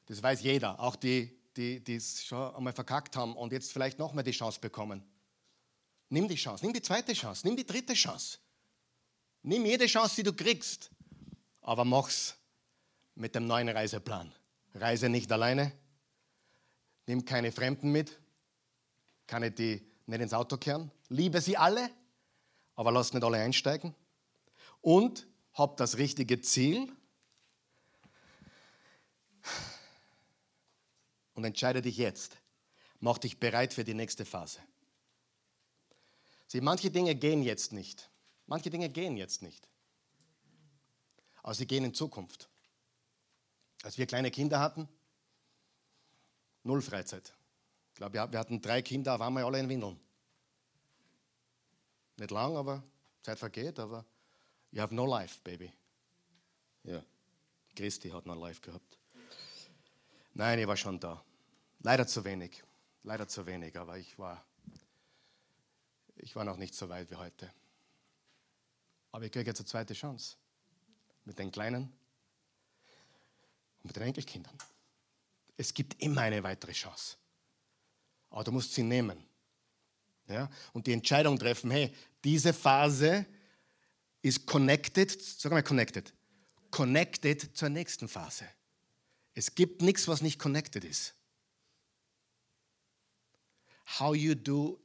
Das weiß jeder, auch die, die es schon einmal verkackt haben und jetzt vielleicht noch mal die Chance bekommen. Nimm die Chance, nimm die zweite Chance, nimm die dritte Chance. Nimm jede Chance, die du kriegst, aber mach's mit dem neuen Reiseplan. Reise nicht alleine, nimm keine Fremden mit, keine, die nicht ins Auto kehren. Liebe sie alle, aber lasst nicht alle einsteigen. Und hab das richtige Ziel. Und entscheide dich jetzt. Mach dich bereit für die nächste Phase. Sieh, manche Dinge gehen jetzt nicht. Manche Dinge gehen jetzt nicht. Aber sie gehen in Zukunft. Als wir kleine Kinder hatten, null Freizeit. Ich glaube, wir hatten drei Kinder, waren wir alle in Windeln. Nicht lang, aber Zeit vergeht, aber you have no life, baby. Ja, Christi hat no life gehabt. Nein, ich war schon da. Leider zu wenig. Leider zu wenig, aber ich war, ich war noch nicht so weit wie heute. Aber ich kriege jetzt eine zweite Chance. Mit den Kleinen und mit den Enkelkindern. Es gibt immer eine weitere Chance. Aber du musst sie nehmen. Ja? Und die Entscheidung treffen, hey, diese Phase ist connected, sag mal connected, connected zur nächsten Phase. Es gibt nichts, was nicht connected ist. How you do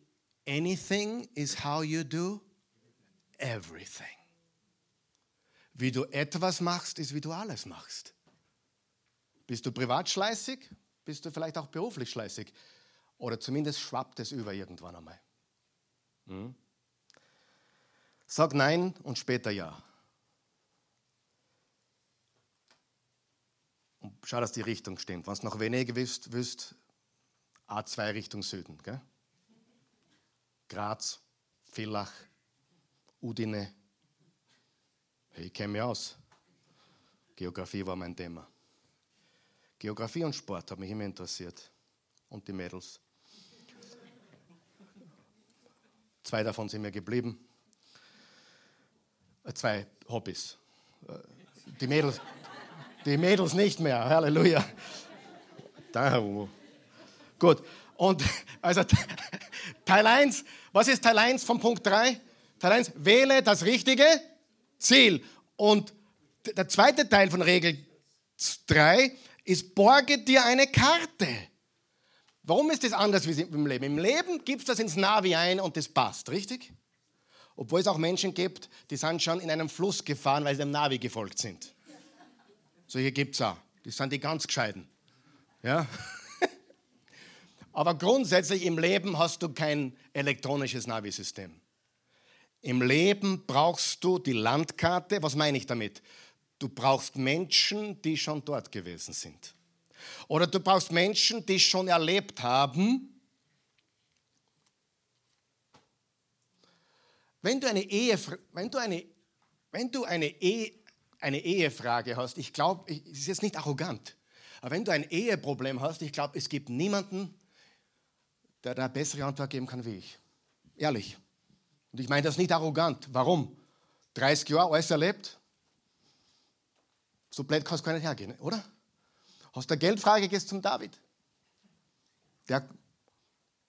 anything is how you do everything. Wie du etwas machst, ist wie du alles machst. Bist du privat schleißig? Bist du vielleicht auch beruflich schleißig? Oder zumindest schwappt es über irgendwann einmal. Hm? Sag Nein und später Ja. Und schau, dass die Richtung stimmt. Wenn du noch weniger wisst, wüsst A2 Richtung Süden. Gell? Graz, Villach, Udine. Ich kenne mich aus. Geografie war mein Thema. Geografie und Sport hat mich immer interessiert. Und die Mädels. Zwei davon sind mir geblieben. Äh, zwei Hobbys. Äh, die Mädels, die Mädels nicht mehr. Halleluja. Gut. Und also Teil 1, was ist Teil 1 von Punkt 3? Teil 1, wähle das richtige Ziel. Und der zweite Teil von Regel 3 ist, borge dir eine Karte. Warum ist das anders wie im Leben? Im Leben gibst du das ins Navi ein und das passt, richtig? Obwohl es auch Menschen gibt, die sind schon in einem Fluss gefahren, weil sie dem Navi gefolgt sind. Solche gibt es auch. Die sind die ganz gescheiden. Ja? Aber grundsätzlich im Leben hast du kein elektronisches Navi-System. Im Leben brauchst du die Landkarte. Was meine ich damit? Du brauchst Menschen, die schon dort gewesen sind. Oder du brauchst Menschen, die schon erlebt haben, Wenn du eine, Ehe, wenn du eine, wenn du eine, Ehe, eine Ehefrage hast, ich glaube, es ist jetzt nicht arrogant, aber wenn du ein Eheproblem hast, ich glaube, es gibt niemanden, der da eine bessere Antwort geben kann wie ich. Ehrlich. Und ich meine das nicht arrogant. Warum? 30 Jahre alles erlebt? So blöd kannst du gar nicht hergehen, oder? Du eine Geldfrage, gehst zum David. Der,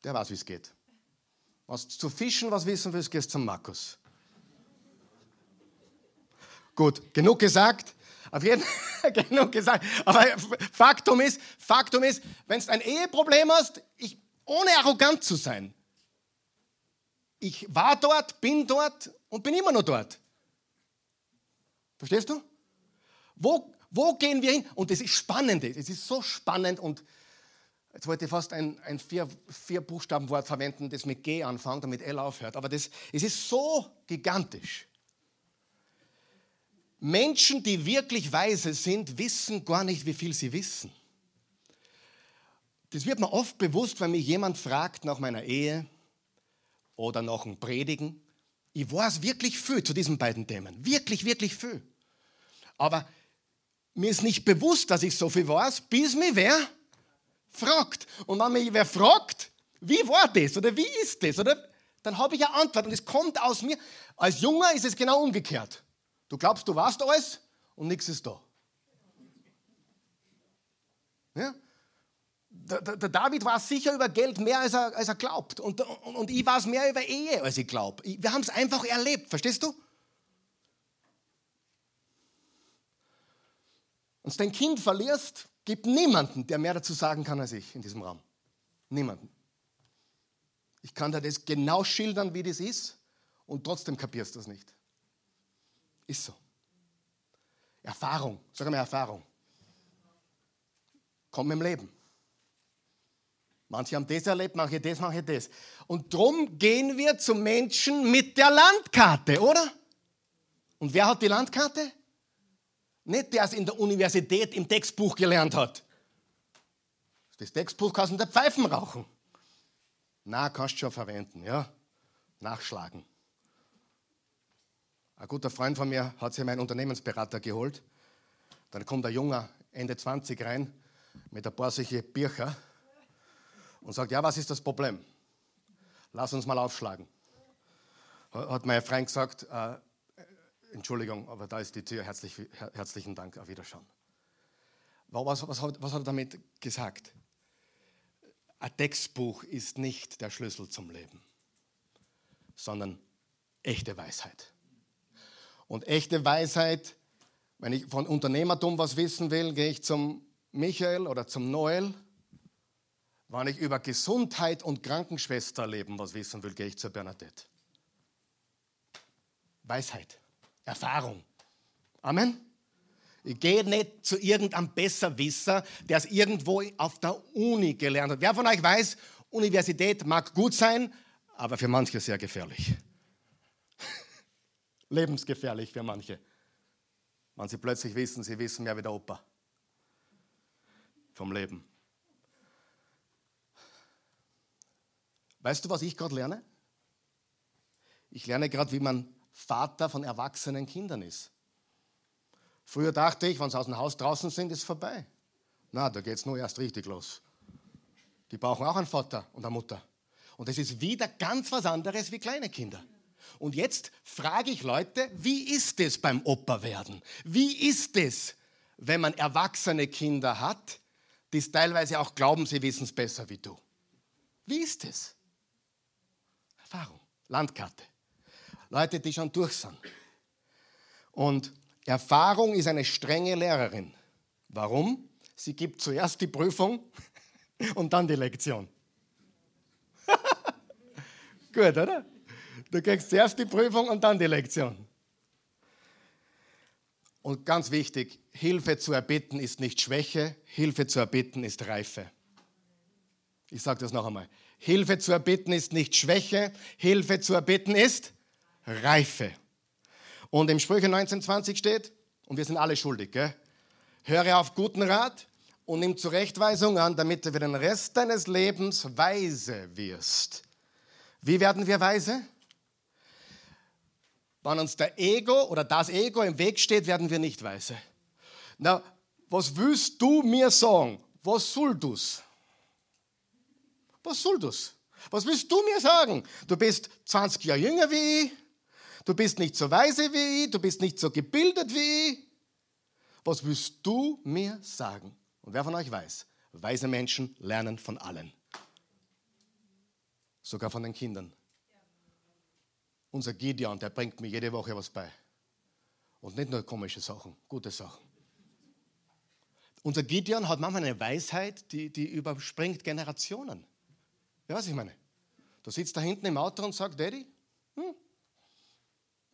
der weiß, wie es geht. Was zu fischen, was wissen willst, gehst zum Markus. Gut, genug gesagt. Auf jeden Fall genug gesagt. Aber Faktum ist, Faktum ist, wenn du ein Eheproblem hast, ich, ohne arrogant zu sein, ich war dort, bin dort und bin immer noch dort. Verstehst du? Wo, wo gehen wir hin? Und das ist spannend. Es ist so spannend und Jetzt wollte ich fast ein, ein vier, vier Buchstabenwort verwenden, das mit G anfängt und mit L aufhört. Aber das, es ist so gigantisch. Menschen, die wirklich weise sind, wissen gar nicht, wie viel sie wissen. Das wird mir oft bewusst, wenn mich jemand fragt nach meiner Ehe oder nach dem Predigen. Ich weiß wirklich viel zu diesen beiden Themen. Wirklich, wirklich viel. Aber mir ist nicht bewusst, dass ich so viel weiß, bis mir wer fragt. Und wenn mich wer fragt, wie war das oder wie ist das, oder, dann habe ich eine Antwort und es kommt aus mir. Als Junger ist es genau umgekehrt. Du glaubst, du weißt alles und nichts ist da. Ja? Der, der, David weiß sicher über Geld mehr, als er, als er glaubt. Und, und, und ich weiß mehr über Ehe, als ich glaube. Wir haben es einfach erlebt, verstehst du? Und dein Kind verlierst, gibt niemanden, der mehr dazu sagen kann als ich in diesem Raum. Niemanden. Ich kann dir das genau schildern, wie das ist, und trotzdem kapierst du es nicht. Ist so. Erfahrung, sag mal Erfahrung. Kommt im Leben. Manche haben das erlebt, manche das, manche das. Und darum gehen wir zu Menschen mit der Landkarte, oder? Und wer hat die Landkarte? Nicht der es in der Universität im Textbuch gelernt hat. Das Textbuch kannst du in der Pfeifen rauchen. Na, kannst du schon verwenden, ja. Nachschlagen. Ein guter Freund von mir hat sich meinen Unternehmensberater geholt. Dann kommt ein Junger, Ende 20 rein, mit ein paar solche Bircher. Und sagt, ja, was ist das Problem? Lass uns mal aufschlagen. Hat mein Freund gesagt, äh, Entschuldigung, aber da ist die Tür, Herzlich, herzlichen Dank, auf Wiederschauen. Was, was, was hat er damit gesagt? Ein Textbuch ist nicht der Schlüssel zum Leben, sondern echte Weisheit. Und echte Weisheit, wenn ich von Unternehmertum was wissen will, gehe ich zum Michael oder zum Noel. Wenn ich über Gesundheit und Krankenschwesterleben was wissen will, gehe ich zur Bernadette. Weisheit, Erfahrung. Amen. Ich gehe nicht zu irgendeinem Besserwisser, der es irgendwo auf der Uni gelernt hat. Wer von euch weiß, Universität mag gut sein, aber für manche sehr gefährlich. Lebensgefährlich für manche. Wenn sie plötzlich wissen, sie wissen mehr wie der Opa vom Leben. Weißt du, was ich gerade lerne? Ich lerne gerade, wie man Vater von erwachsenen Kindern ist. Früher dachte ich, wenn sie aus dem Haus draußen sind, ist vorbei. Na, da geht es nur erst richtig los. Die brauchen auch einen Vater und eine Mutter. Und es ist wieder ganz was anderes wie kleine Kinder. Und jetzt frage ich Leute, wie ist es beim Opa werden? Wie ist es, wenn man erwachsene Kinder hat, die es teilweise auch glauben, sie wissen es besser wie du? Wie ist es? Erfahrung, Landkarte. Leute, die schon durch sind. Und Erfahrung ist eine strenge Lehrerin. Warum? Sie gibt zuerst die Prüfung und dann die Lektion. Gut, oder? Du kriegst zuerst die Prüfung und dann die Lektion. Und ganz wichtig, Hilfe zu erbitten ist nicht Schwäche, Hilfe zu erbitten ist Reife. Ich sage das noch einmal. Hilfe zu erbitten ist nicht Schwäche, Hilfe zu erbitten ist Reife. Und im Sprüche 1920 steht, und wir sind alle schuldig, gell? höre auf guten Rat und nimm Zurechtweisung an, damit du für den Rest deines Lebens weise wirst. Wie werden wir weise? Wenn uns der Ego oder das Ego im Weg steht, werden wir nicht weise. Na, was willst du mir sagen? Was soll du's? Was soll das? Was willst du mir sagen? Du bist 20 Jahre jünger wie ich, du bist nicht so weise wie ich, du bist nicht so gebildet wie ich. Was willst du mir sagen? Und wer von euch weiß, weise Menschen lernen von allen. Sogar von den Kindern. Unser Gideon, der bringt mir jede Woche was bei. Und nicht nur komische Sachen, gute Sachen. Unser Gideon hat manchmal eine Weisheit, die, die überspringt Generationen. Ja, was ich meine? Du sitzt da hinten im Auto und sagst, Daddy, hm,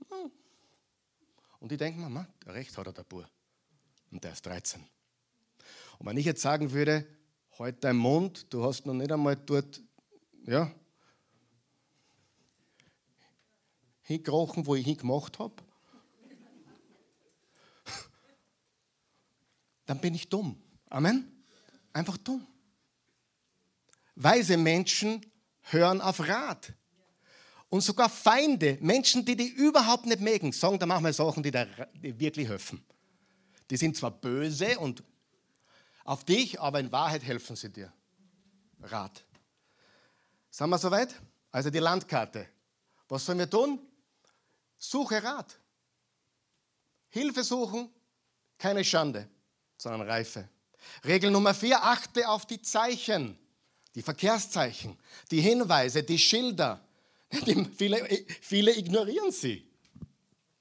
hm. und ich denke mir, recht hat er der Bur. Und der ist 13. Und wenn ich jetzt sagen würde, halt dein Mund, du hast noch nicht einmal dort, ja, hingekrochen, wo ich hingemacht habe, dann bin ich dumm. Amen? Einfach dumm. Weise Menschen hören auf Rat. Und sogar Feinde, Menschen, die die überhaupt nicht mögen, sagen da manchmal Sachen, die dir wirklich helfen. Die sind zwar böse und auf dich, aber in Wahrheit helfen sie dir. Rat. Sind wir soweit? Also die Landkarte. Was sollen wir tun? Suche Rat. Hilfe suchen, keine Schande, sondern Reife. Regel Nummer vier, achte auf die Zeichen, die Verkehrszeichen, die Hinweise, die Schilder. Die viele, viele ignorieren sie.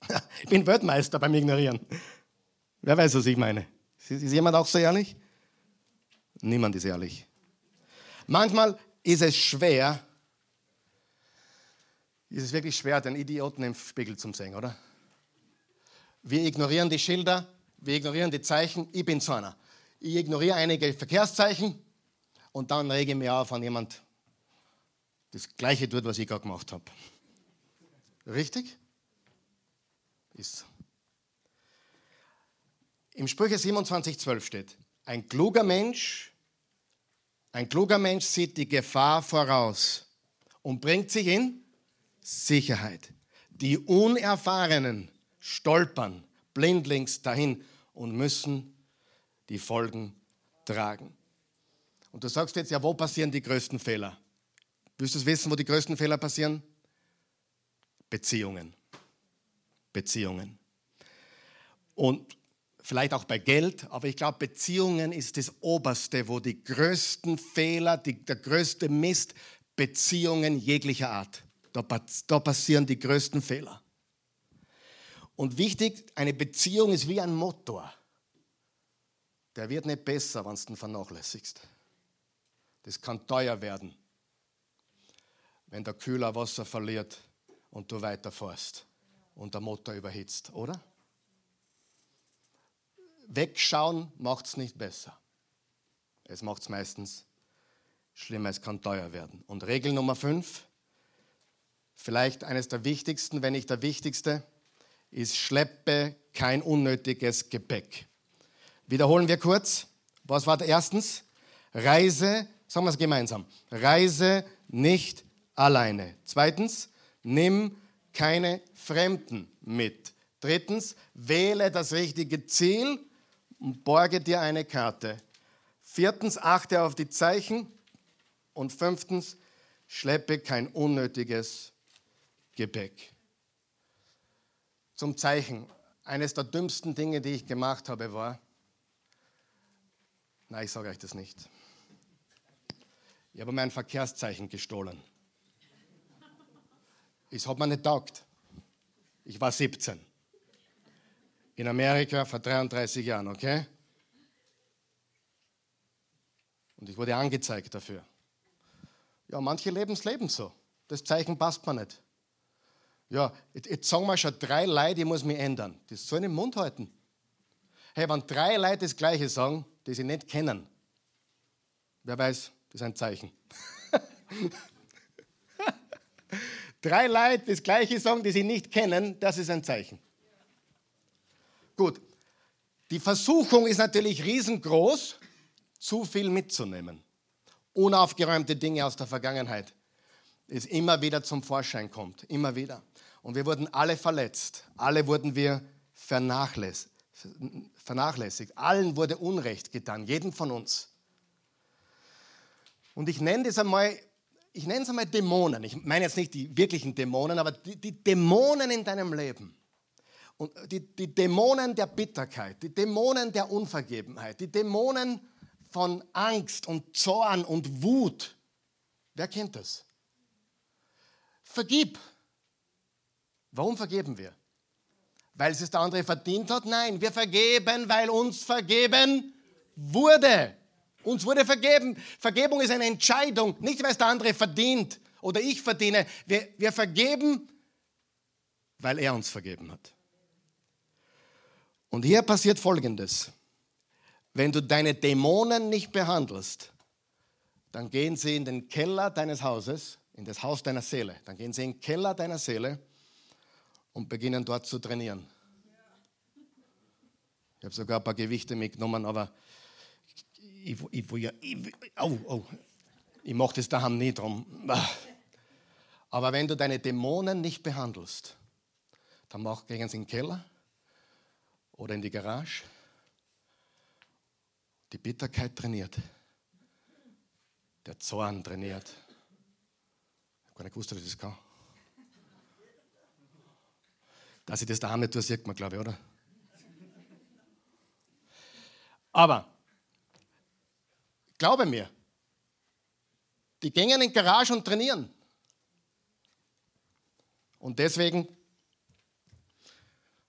Ich bin Weltmeister beim Ignorieren. Wer weiß, was ich meine? Ist jemand auch so ehrlich? Niemand ist ehrlich. Manchmal ist es schwer, ist es wirklich schwer, den Idioten im Spiegel zu sehen, oder? Wir ignorieren die Schilder, wir ignorieren die Zeichen. Ich bin so einer. Ich ignoriere einige Verkehrszeichen und dann rege ich mich auf, wenn jemand das Gleiche tut, was ich gerade gemacht habe. Richtig? Ist so. Im Sprüche 27,12 steht, ein kluger Mensch, ein kluger Mensch sieht die Gefahr voraus und bringt sich in Sicherheit. Die Unerfahrenen stolpern blindlings dahin und müssen die Folgen tragen. Und du sagst jetzt, ja, wo passieren die größten Fehler? Willst du wissen, wo die größten Fehler passieren? Beziehungen. Beziehungen. Und vielleicht auch bei Geld, aber ich glaube, Beziehungen ist das Oberste, wo die größten Fehler, die, der größte Mist, Beziehungen jeglicher Art. Da, da passieren die größten Fehler. Und wichtig, eine Beziehung ist wie ein Motor. Der wird nicht besser, wenn du ihn vernachlässigst. Das kann teuer werden, wenn der Kühler Wasser verliert und du weiterfährst und der Motor überhitzt, oder? Wegschauen macht es nicht besser. Es macht es meistens schlimmer, es kann teuer werden. Und Regel Nummer fünf, vielleicht eines der wichtigsten, wenn nicht der wichtigste, ist, schleppe kein unnötiges Gepäck. Wiederholen wir kurz. Was war da erstens? Reise, sagen wir es gemeinsam, reise nicht alleine. Zweitens, nimm keine Fremden mit. Drittens, wähle das richtige Ziel und borge dir eine Karte. Viertens, achte auf die Zeichen. Und fünftens, schleppe kein unnötiges Gepäck. Zum Zeichen. Eines der dümmsten Dinge, die ich gemacht habe, war, nein, ich sage euch das nicht. Ich habe mein Verkehrszeichen gestohlen. Es hat mir nicht taugt. Ich war 17. In Amerika vor 33 Jahren, okay? Und ich wurde angezeigt dafür. Ja, manche leben das Leben so. Das Zeichen passt mir nicht. Ja, jetzt, jetzt sagen wir schon drei Leute, die muss mich ändern. Das soll im Mund halten. Hey, wenn drei Leute das Gleiche sagen, die sie nicht kennen, wer weiß, das ist ein Zeichen. drei Leute das Gleiche sagen, die sie nicht kennen, das ist ein Zeichen. Gut, die Versuchung ist natürlich riesengroß, zu viel mitzunehmen. Unaufgeräumte Dinge aus der Vergangenheit, das immer wieder zum Vorschein kommt, immer wieder. Und wir wurden alle verletzt, alle wurden wir vernachlässigt. vernachlässigt. Allen wurde Unrecht getan, jedem von uns. Und ich nenne das einmal, ich nenne es einmal Dämonen. Ich meine jetzt nicht die wirklichen Dämonen, aber die, die Dämonen in deinem Leben. Und die, die Dämonen der Bitterkeit, die Dämonen der Unvergebenheit, die Dämonen von Angst und Zorn und Wut. Wer kennt das? Vergib. Warum vergeben wir? Weil es der andere verdient hat? Nein, wir vergeben, weil uns vergeben wurde. Uns wurde vergeben. Vergebung ist eine Entscheidung, nicht weil es der andere verdient oder ich verdiene. Wir, wir vergeben, weil er uns vergeben hat. Und hier passiert Folgendes. Wenn du deine Dämonen nicht behandelst, dann gehen sie in den Keller deines Hauses, in das Haus deiner Seele. Dann gehen sie in den Keller deiner Seele und beginnen dort zu trainieren. Ich habe sogar ein paar Gewichte mitgenommen, aber ich, ich, ich, ich, oh, oh, ich mache das daheim nie drum. Aber wenn du deine Dämonen nicht behandelst, dann gehen sie in den Keller oder in die Garage. Die Bitterkeit trainiert. Der Zorn trainiert. Ich habe gar nicht gewusst, dass ich das kann. Dass ich das daheim nicht tue, sieht man, glaube ich, oder? Aber, glaube mir, die gehen in die Garage und trainieren. Und deswegen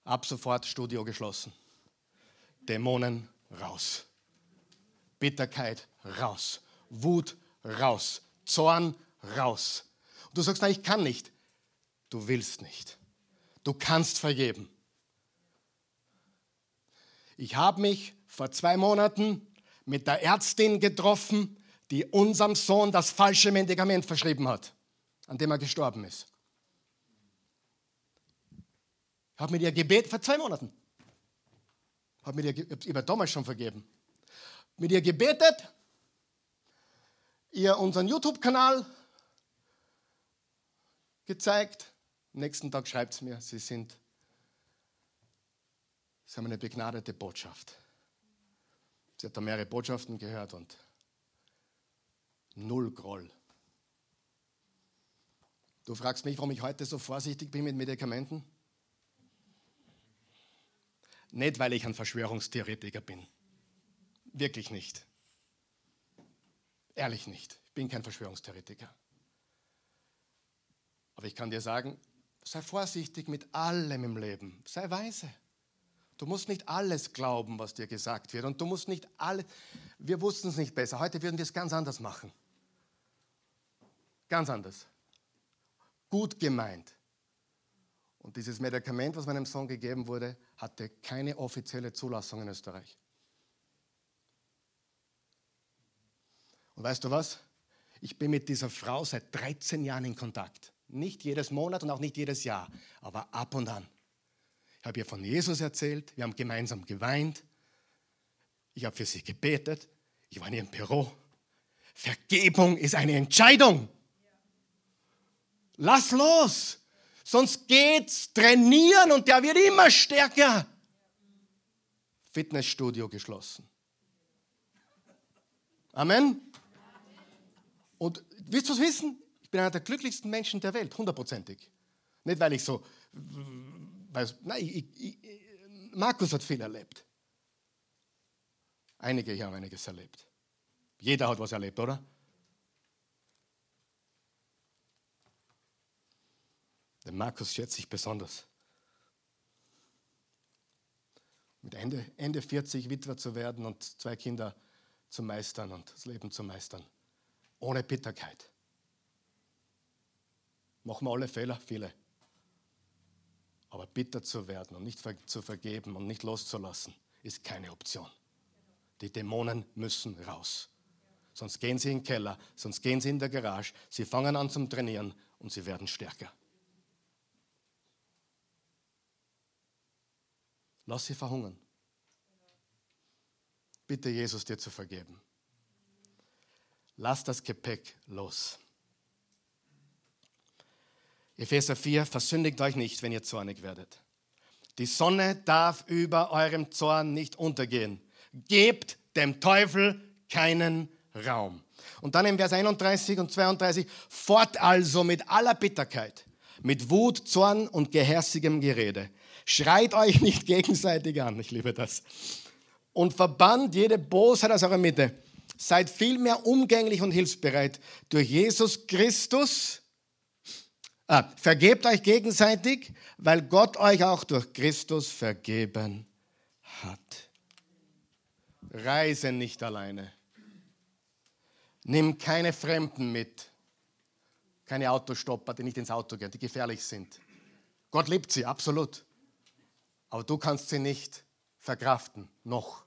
Ab sofort Studio geschlossen. Dämonen raus. Bitterkeit raus. Wut raus. Zorn raus. Und du sagst, nein, ich kann nicht. Du willst nicht. Du kannst vergeben. Ich habe mich vor zwei Monaten mit der Ärztin getroffen, die unserem Sohn das falsche Medikament verschrieben hat, an dem er gestorben ist. habe mit ihr gebetet vor zwei Monaten. Habe mit ich habe damals schon vergeben. Mit ihr gebetet, ihr unseren YouTube-Kanal gezeigt. Am nächsten Tag schreibt sie mir, sie sind, sie haben eine begnadete Botschaft. Sie hat da mehrere Botschaften gehört und Null Groll. Du fragst mich, warum ich heute so vorsichtig bin mit Medikamenten? Nicht, weil ich ein Verschwörungstheoretiker bin. Wirklich nicht. Ehrlich nicht. Ich bin kein Verschwörungstheoretiker. Aber ich kann dir sagen, sei vorsichtig mit allem im Leben. Sei weise. Du musst nicht alles glauben, was dir gesagt wird. Und du musst nicht alle. Wir wussten es nicht besser. Heute würden wir es ganz anders machen. Ganz anders. Gut gemeint. Und dieses Medikament, was meinem Sohn gegeben wurde, hatte keine offizielle Zulassung in Österreich. Und weißt du was? Ich bin mit dieser Frau seit 13 Jahren in Kontakt. Nicht jedes Monat und auch nicht jedes Jahr, aber ab und an. Ich habe ihr von Jesus erzählt, wir haben gemeinsam geweint, ich habe für sie gebetet, ich war in ihrem Büro. Vergebung ist eine Entscheidung. Lass los, sonst geht's trainieren und der wird immer stärker. Fitnessstudio geschlossen. Amen. Und willst du es wissen? Ich bin einer der glücklichsten Menschen der Welt, hundertprozentig. Nicht, weil ich so, weil, nein, ich, ich, Markus hat viel erlebt. Einige hier haben einiges erlebt. Jeder hat was erlebt, oder? Den Markus schätze ich besonders. Mit Ende, Ende 40 Witwer zu werden und zwei Kinder zu meistern und das Leben zu meistern ohne Bitterkeit. Machen wir alle Fehler, viele. Aber bitter zu werden und nicht zu vergeben und nicht loszulassen, ist keine Option. Die Dämonen müssen raus. Sonst gehen sie in den Keller, sonst gehen sie in der Garage, sie fangen an zum Trainieren und sie werden stärker. Lass sie verhungern. Bitte Jesus dir zu vergeben. Lasst das Gepäck los. Epheser 4, versündigt euch nicht, wenn ihr zornig werdet. Die Sonne darf über eurem Zorn nicht untergehen. Gebt dem Teufel keinen Raum. Und dann im Vers 31 und 32, fort also mit aller Bitterkeit, mit Wut, Zorn und gehässigem Gerede. Schreit euch nicht gegenseitig an, ich liebe das. Und verbannt jede Bosheit aus eurer Mitte Seid vielmehr umgänglich und hilfsbereit durch Jesus Christus. Ah, vergebt euch gegenseitig, weil Gott euch auch durch Christus vergeben hat. Reise nicht alleine. Nimm keine Fremden mit. Keine Autostopper, die nicht ins Auto gehen, die gefährlich sind. Gott liebt sie, absolut. Aber du kannst sie nicht verkraften, noch.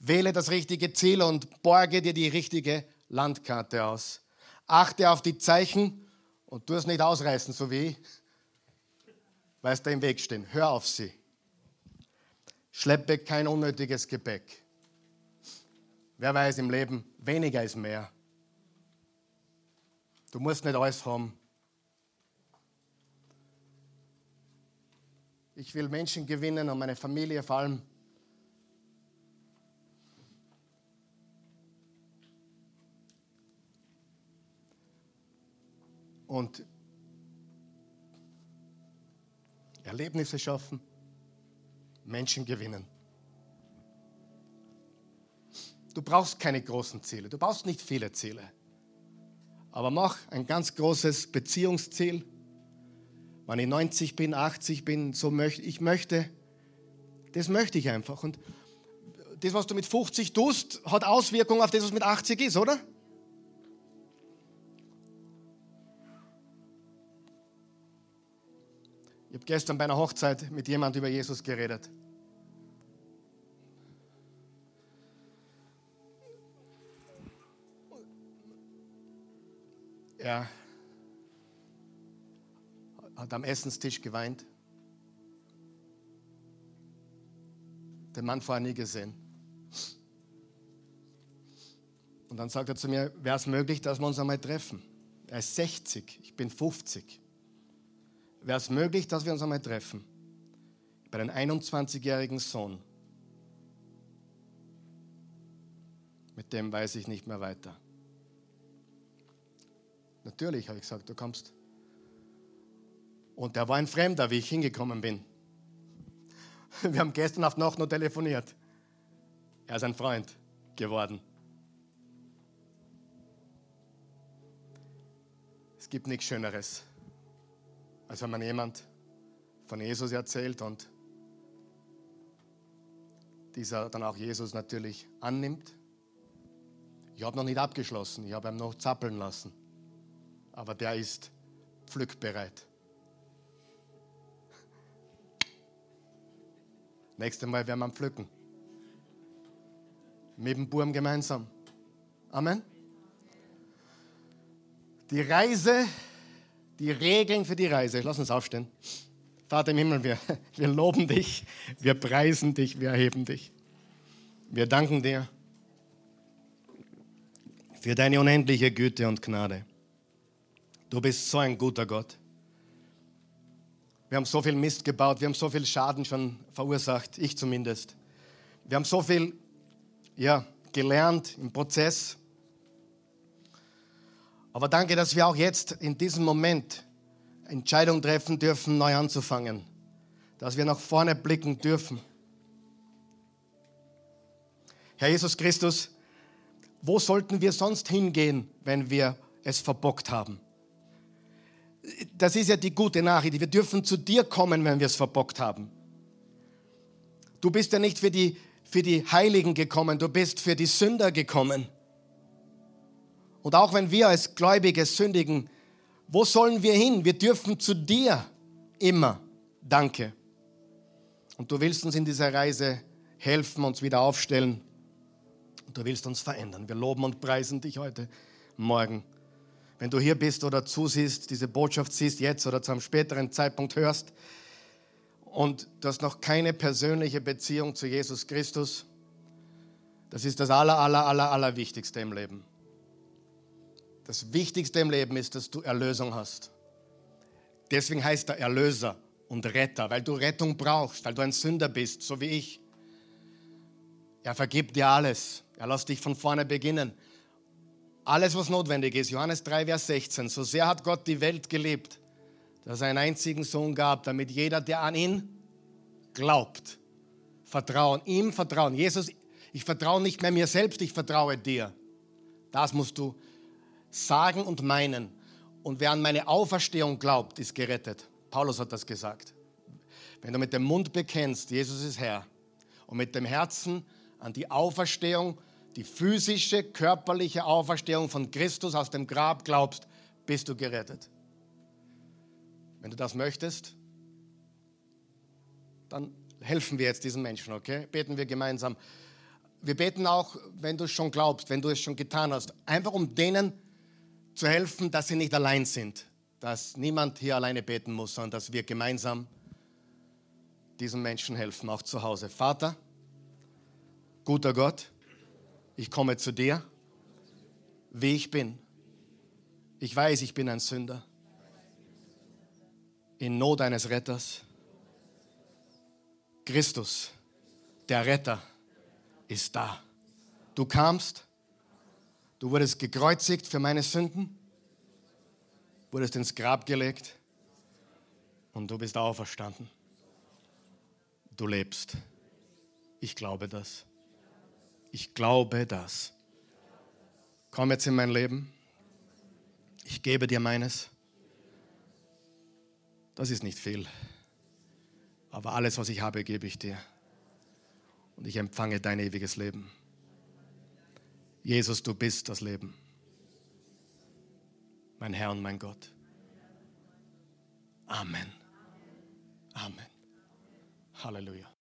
Wähle das richtige Ziel und borge dir die richtige Landkarte aus. Achte auf die Zeichen und tu es nicht ausreißen, so wie, weil es da im Weg stehen. Hör auf sie. Schleppe kein unnötiges Gepäck. Wer weiß im Leben, weniger ist mehr. Du musst nicht alles haben. Ich will Menschen gewinnen und meine Familie vor allem und Erlebnisse schaffen, Menschen gewinnen. Du brauchst keine großen Ziele, du brauchst nicht viele Ziele. Aber mach ein ganz großes Beziehungsziel. Wenn ich 90 bin, 80 bin, so möchte ich möchte, das möchte ich einfach. Und das, was du mit 50 tust, hat Auswirkungen auf das, was mit 80 ist, oder? Habe gestern bei einer Hochzeit mit jemand über Jesus geredet. Er hat am Essenstisch geweint. Den Mann vorher nie gesehen. Und dann sagt er zu mir, wäre es möglich, dass wir uns einmal treffen? Er ist 60, ich bin 50 wäre es möglich, dass wir uns einmal treffen. Bei einem 21-jährigen Sohn. Mit dem weiß ich nicht mehr weiter. Natürlich, habe ich gesagt, du kommst. Und der war ein Fremder, wie ich hingekommen bin. Wir haben gestern auf Nacht noch telefoniert. Er ist ein Freund geworden. Es gibt nichts Schöneres, als wenn man jemand von Jesus erzählt und dieser dann auch Jesus natürlich annimmt. Ich habe noch nicht abgeschlossen, ich habe ihn noch zappeln lassen. Aber der ist pflückbereit. Nächstes Mal werden wir pflücken. Mit dem Burm gemeinsam. Amen. Die Reise, die Regeln für die Reise. Lass uns aufstehen. Vater im Himmel, wir, wir loben dich, wir preisen dich, wir erheben dich. Wir danken dir für deine unendliche Güte und Gnade. Du bist so ein guter Gott. Wir haben so viel Mist gebaut, wir haben so viel Schaden schon verursacht, ich zumindest. Wir haben so viel ja, gelernt im Prozess. Aber danke, dass wir auch jetzt in diesem Moment Entscheidung treffen dürfen, neu anzufangen. Dass wir nach vorne blicken dürfen. Herr Jesus Christus, wo sollten wir sonst hingehen, wenn wir es verbockt haben? Das ist ja die gute Nachricht. Wir dürfen zu dir kommen, wenn wir es verbockt haben. Du bist ja nicht für die, für die Heiligen gekommen, du bist für die Sünder gekommen. Und auch wenn wir als Gläubige sündigen, wo sollen wir hin? Wir dürfen zu dir immer. Danke. Und du willst uns in dieser Reise helfen, uns wieder aufstellen. Und du willst uns verändern. Wir loben und preisen dich heute Morgen. Wenn du hier bist oder zusiehst, diese Botschaft siehst jetzt oder zu einem späteren Zeitpunkt hörst und du hast noch keine persönliche Beziehung zu Jesus Christus, das ist das aller, aller, aller, aller Wichtigste im Leben. Das Wichtigste im Leben ist, dass du Erlösung hast. Deswegen heißt er Erlöser und Retter, weil du Rettung brauchst, weil du ein Sünder bist, so wie ich. Er vergibt dir alles. Er lässt dich von vorne beginnen. Alles, was notwendig ist. Johannes 3, Vers 16. So sehr hat Gott die Welt geliebt, dass er einen einzigen Sohn gab, damit jeder, der an ihn glaubt, vertrauen, ihm vertrauen. Jesus, ich vertraue nicht mehr mir selbst, ich vertraue dir. Das musst du sagen und meinen. Und wer an meine Auferstehung glaubt, ist gerettet. Paulus hat das gesagt. Wenn du mit dem Mund bekennst, Jesus ist Herr, und mit dem Herzen an die Auferstehung, die physische, körperliche Auferstehung von Christus aus dem Grab glaubst, bist du gerettet. Wenn du das möchtest, dann helfen wir jetzt diesen Menschen, okay? Beten wir gemeinsam. Wir beten auch, wenn du es schon glaubst, wenn du es schon getan hast, einfach um denen zu helfen, dass sie nicht allein sind, dass niemand hier alleine beten muss, sondern dass wir gemeinsam diesen Menschen helfen, auch zu Hause. Vater, guter Gott, ich komme zu dir, wie ich bin. Ich weiß, ich bin ein Sünder. In Not eines Retters. Christus, der Retter, ist da. Du kamst, Du wurdest gekreuzigt für meine Sünden, wurdest ins Grab gelegt und du bist auferstanden. Du lebst. Ich glaube das. Ich glaube das. Komm jetzt in mein Leben. Ich gebe dir meines. Das ist nicht viel. Aber alles, was ich habe, gebe ich dir. Und ich empfange dein ewiges Leben. Jesus, du bist das Leben. Mein Herr und mein Gott. Amen. Amen. Halleluja.